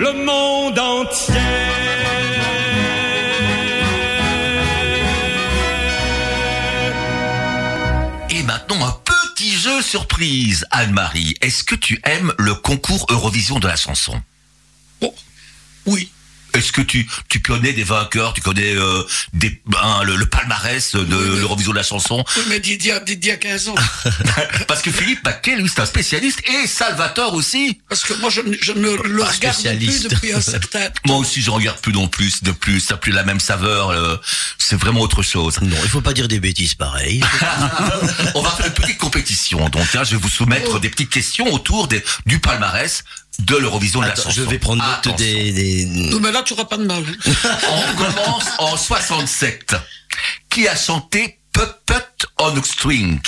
J: le monde entier.
A: Et maintenant, un petit jeu surprise. Anne-Marie, est-ce que tu aimes le concours Eurovision de la chanson?
C: Bon, oui.
A: Est-ce que tu, tu connais des vainqueurs, tu connais euh, des, ben, le, le palmarès de
C: Oui,
A: l'Eurovision de la chanson
C: Oui, mais Didier, Didier a 15 ans.
A: Parce que Philippe Paquet, lui, c'est un spécialiste, et Salvatore aussi.
C: Parce que moi, je, ne- je ne le
B: Pas
C: regarde plus depuis un certain temps.
A: Moi aussi, je regarde plus non plus, de plus, ça n'a plus la même saveur, euh, c'est vraiment autre chose.
B: Non, il faut pas dire des bêtises pareilles.
A: On va faire une petite compétition, donc hein, je vais vous soumettre des petites questions autour des, du palmarès de l'Eurovision de la chanson.
B: je vais prendre note
A: Attention.
B: des, des-
C: Non, mais là, tu n'auras pas de mal.
A: On commence en 67. Qui a chanté Puppet on a String?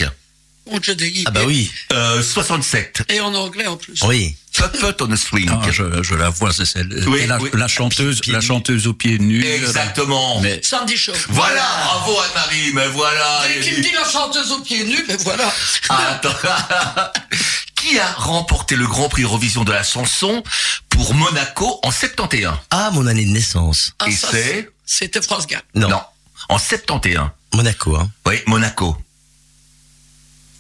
C: On te dit.
B: Ah bah oui,
A: euh, 67.
C: Et en anglais en plus.
B: oui.
A: Puppet on a String.
D: Ah, je, je la vois, c'est celle.
A: Oui,
D: la,
A: oui.
D: la chanteuse,
B: Pieds
D: la
B: nus.
D: chanteuse aux pieds nus.
A: Exactement.
D: Mais
C: Sandy Shaw.
A: Voilà, bravo Anne-Marie, mais voilà.
C: Dès qu'il me dit la chanteuse aux pieds nus, mais voilà.
A: Attends. Qui a remporté le Grand Prix Eurovision de la chanson pour Monaco en 71
B: Ah, mon année de naissance.
C: Ah,
A: Et
C: ça,
A: c'est
C: C'était France Gall.
B: Non,
A: en 71.
B: Monaco. Hein.
A: Oui, Monaco.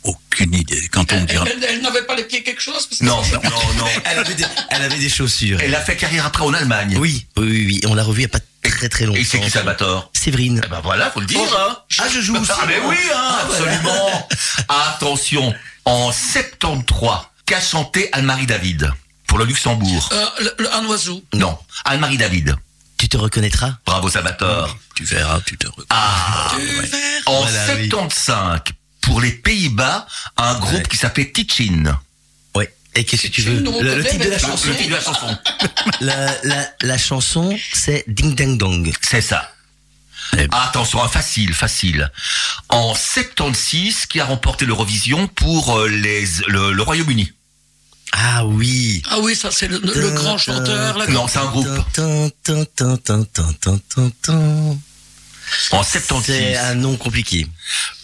D: Aucune idée. Quand on me dira.
C: elle- elle n'avait pas les pieds quelque chose parce que
A: Non, non, non.
B: Elle avait des, elle avait des chaussures.
A: Elle a fait carrière après en Allemagne.
B: Oui, oui, oui, oui. On l'a revue il n'y a pas très très longtemps.
A: Et c'est qui Salvatore
B: Séverine.
A: Eh ben voilà, faut le dire. hein.
B: Ah, je joue aussi.
A: Ah mais oui, hein, absolument. Attention, en 73, qu'a chanté Anne-Marie David pour le Luxembourg
C: Euh, le- le- un oiseau.
A: Non, Anne-Marie David.
B: Tu te reconnaîtras?
A: Bravo Salvatore.
D: Tu verras, tu te reconnais.
A: Ah,
C: Tu verras.
A: en
B: Voilà, oui.
A: 75, pour les Pays-Bas, un groupe
B: Ouais.
A: qui s'appelait Tichin.
B: Oui. Et qu'est-ce que tu veux le, le titre de la chanson
A: Le titre de la chanson.
B: la, la, la chanson, c'est Ding Dang Dong.
A: C'est ça.
D: Eh ben.
A: Attention, un facile, facile. En 76, qui a remporté l'Eurovision pour euh, les, le, le Royaume-Uni.
B: Ah oui.
C: Ah oui, ça c'est le, le grand chanteur. Là,
A: Non, c'est un groupe. En 76.
B: C'est un nom compliqué.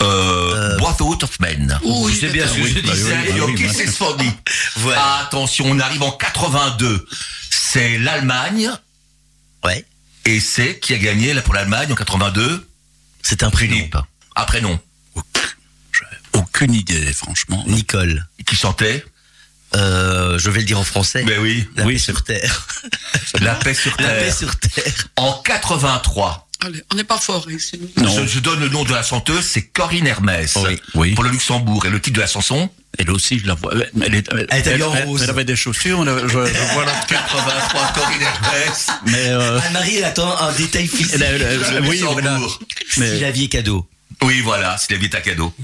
A: Euh, Brotherhood of Men.
C: Oui,
B: sais bien ce que je disais. Voilà.
A: Attention, on arrive en 82. C'est l'Allemagne.
B: Ouais.
A: Et c'est qui a gagné là pour l'Allemagne en 82
B: C'est un prénom.
A: Un prénom.
D: Aucune idée, franchement.
B: Nicole.
A: Qui chantait
B: Euh, je vais le dire en français.
A: Mais oui.
B: La
D: Oui,
B: paix
D: c'est-
B: sur terre.
A: La paix sur
B: La
A: terre.
B: paix sur terre.
A: En 83.
C: Allez, on n'est pas fort ici.
D: Non.
A: Je, je donne le nom de la chanteuse, c'est Corinne Hermès.
B: Oui.
D: Oui.
A: Pour le Luxembourg. Et le titre de la chanson
D: Elle aussi, je la vois. Elle, est- elle-
B: Elle était
D: elle-
B: en
D: elle-
B: rose.
D: elle avait des chaussures. avait- je, je vois la
A: 83, Corinne Hermès.
D: Mais euh,
B: Anne-Marie, elle attend un détail physique.
D: elle- elle- elle-
A: Le
D: oui, voilà.
A: Luxembourg.
B: Si
D: Mais-
B: la vie est cadeau.
A: Oui, voilà, c'est la vie à cadeau.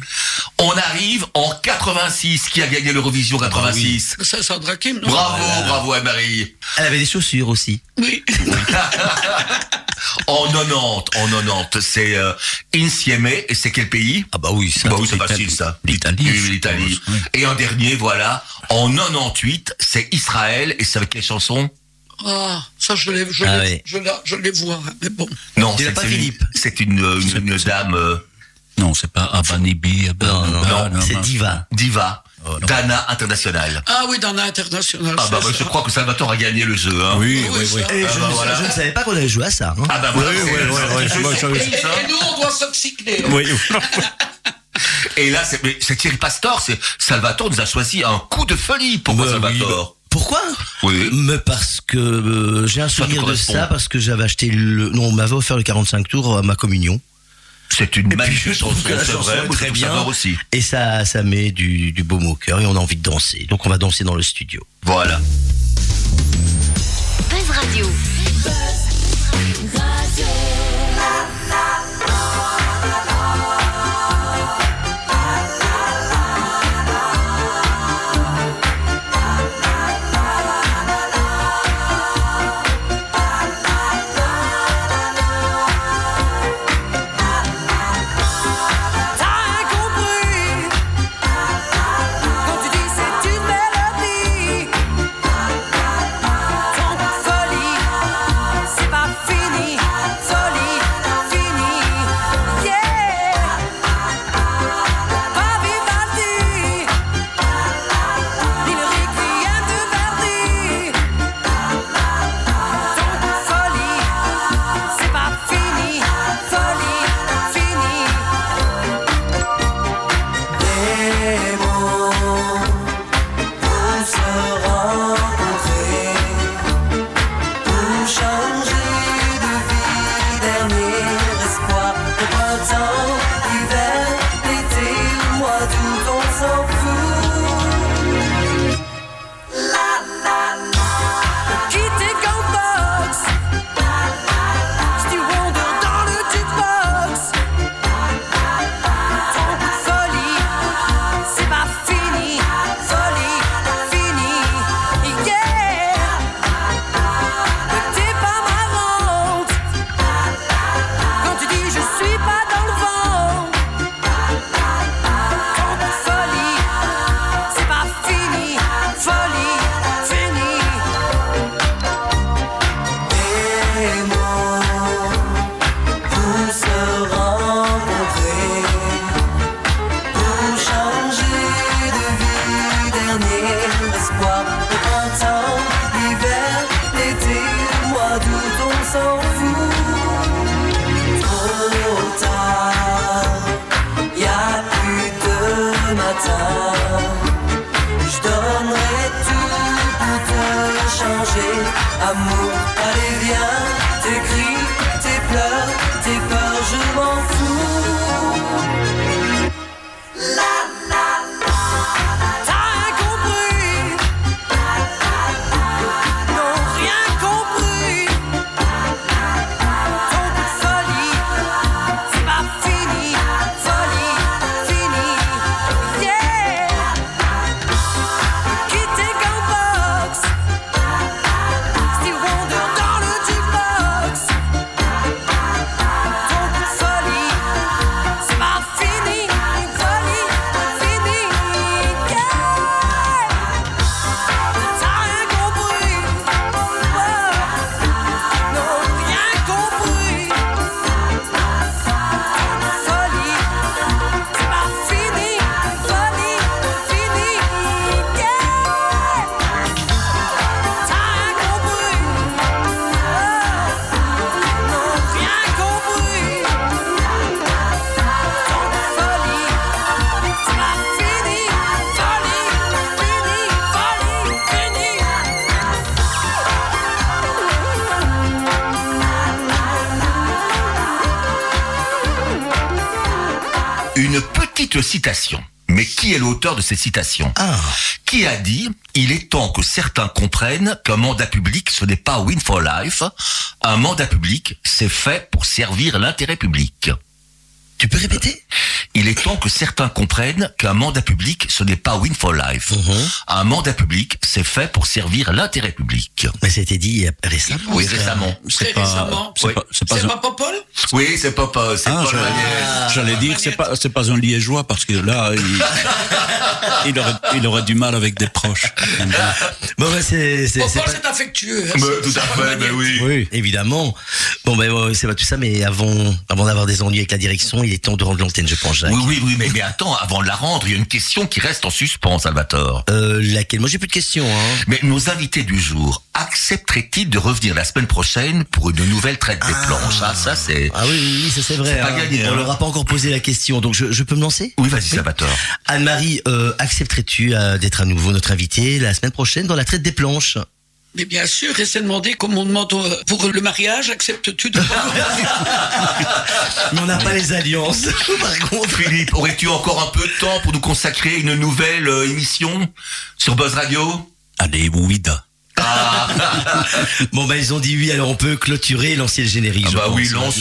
A: On arrive en 86. Qui a gagné l'Eurovision 86
C: Ça, c'est Sandra Kim, non
A: Bravo, bravo Anne-Marie.
B: Elle avait des chaussures aussi.
C: Oui.
A: En 90, en 90, c'est euh, Insieme, et c'est quel pays?
B: Ah bah oui, ça.
A: Bah oui, c'est facile ça.
D: L'Italie,
A: L'Italie. Et un dernier, voilà, en 98, c'est Israël, et c'est avec quelle chanson?
C: Ah, ça, je les, je
B: Ah
C: les,
B: oui.
C: je, la- je les vois, hein, mais bon.
A: Non, c'est
B: pas, Philippe?
A: C'est une, une, une dame euh,
D: non, c'est pas Abanibi.
B: Non, non,
D: Abba-
B: non, c'est
D: non.
B: Diva.
A: diva,
D: Oh, non.
A: Dana International.
C: Ah oui, dans l'international.
A: Ah bah
C: ça.
A: je crois que Salvatore a gagné le jeu. Hein.
D: Oui,
C: Oui,
D: oui.
B: Et
A: Ah
B: je,
A: bah
B: ne-
A: voilà.
B: je ne savais pas qu'on avait joué à ça. hein.
A: Ah bah voilà,
D: Oui, oui, oui,
C: Et, et nous, on doit s'obcycler.
D: Oui,
A: Et là, c'est Thierry Pastor, c'est Salvatore nous a choisi un coup de folie. Pourquoi
B: Bah oui,
A: Salvatore
B: Pourquoi?
A: Oui.
B: Mais parce que euh, j'ai un
A: Ça
B: souvenir de ça, parce que j'avais acheté le... Non, on m'avait offert le 45 tours à ma communion.
A: C'est une magnifique
B: je trouve
A: chanson, c'est
B: chanson
A: vrai,
B: très bien.
A: ça aussi.
B: Et ça, ça met du, du baume au cœur et on a envie de danser. Donc on va danser dans le studio.
A: Voilà. Petite citation. Mais qui est l'auteur de cette citation
B: Ah,
A: Qui a dit Il est temps que certains comprennent qu'un mandat public, ce n'est pas win for life. Un mandat public, c'est fait pour servir l'intérêt public.
B: Tu peux répéter?
A: Il est temps que certains comprennent qu'un mandat public, ce n'est pas win for life.
B: Mhm.
A: Un mandat public, c'est fait pour servir l'intérêt public.
B: Mais c'était dit récemment.
A: Oui, récemment.
C: Très récemment.
D: C'est
A: Oui.
D: pas, c'est pas
C: C'est
D: un-
C: pas Popol?
A: Oui, c'est pas pas, c'est
D: Ah,
A: pas
D: j'allais,
A: la-
D: j'allais dire, c'est pas, c'est pas un liégeois parce que là, il, il, aurait, il aurait du mal avec des proches.
B: Bon, bah, c'est, c'est, c'est
C: Popol,
B: pas-
C: c'est affectueux. hein,
A: Mais
C: c'est-
A: tout
C: c'est
A: à
C: pas
A: fait, mais oui.
B: Oui, évidemment. Bon, ben, ouais, c'est pas tout ça, mais avant, avant d'avoir des ennuis avec la direction, il est temps de rendre l'antenne, je pense, Jacques.
A: Oui, oui, oui, mais, mais attends, avant de la rendre, il y a une question qui reste en suspens, Salvatore.
B: Euh, laquelle? Moi, j'ai plus de questions, hein.
A: Mais nos invités du jour accepteraient-ils de revenir la semaine prochaine pour une nouvelle traite des planches? Ah, ça c'est...
B: Ah oui, oui, oui, ça c'est vrai.
A: Pas
B: hein.
A: gagné,
B: On
A: hein.
B: leur a pas encore posé la question, donc je, je peux me lancer?
A: Oui, vas-y, Salvatore.
B: Anne-Marie, euh, accepterais-tu euh, d'être à nouveau notre invitée la semaine prochaine dans la traite des planches?
C: Mais bien sûr, et c'est demandé comme on demande euh, pour le mariage, acceptes-tu de
B: Mais on n'a pas les alliances, par contre.
A: Philippe, aurais-tu encore un peu de temps pour nous consacrer une nouvelle euh, émission sur Buzz Radio?
D: Allez, Ouida.
B: Bon, bah, ils ont dit oui, alors on peut clôturer et lancer le générique.
A: Ah bah
B: pense,
A: oui, le générique.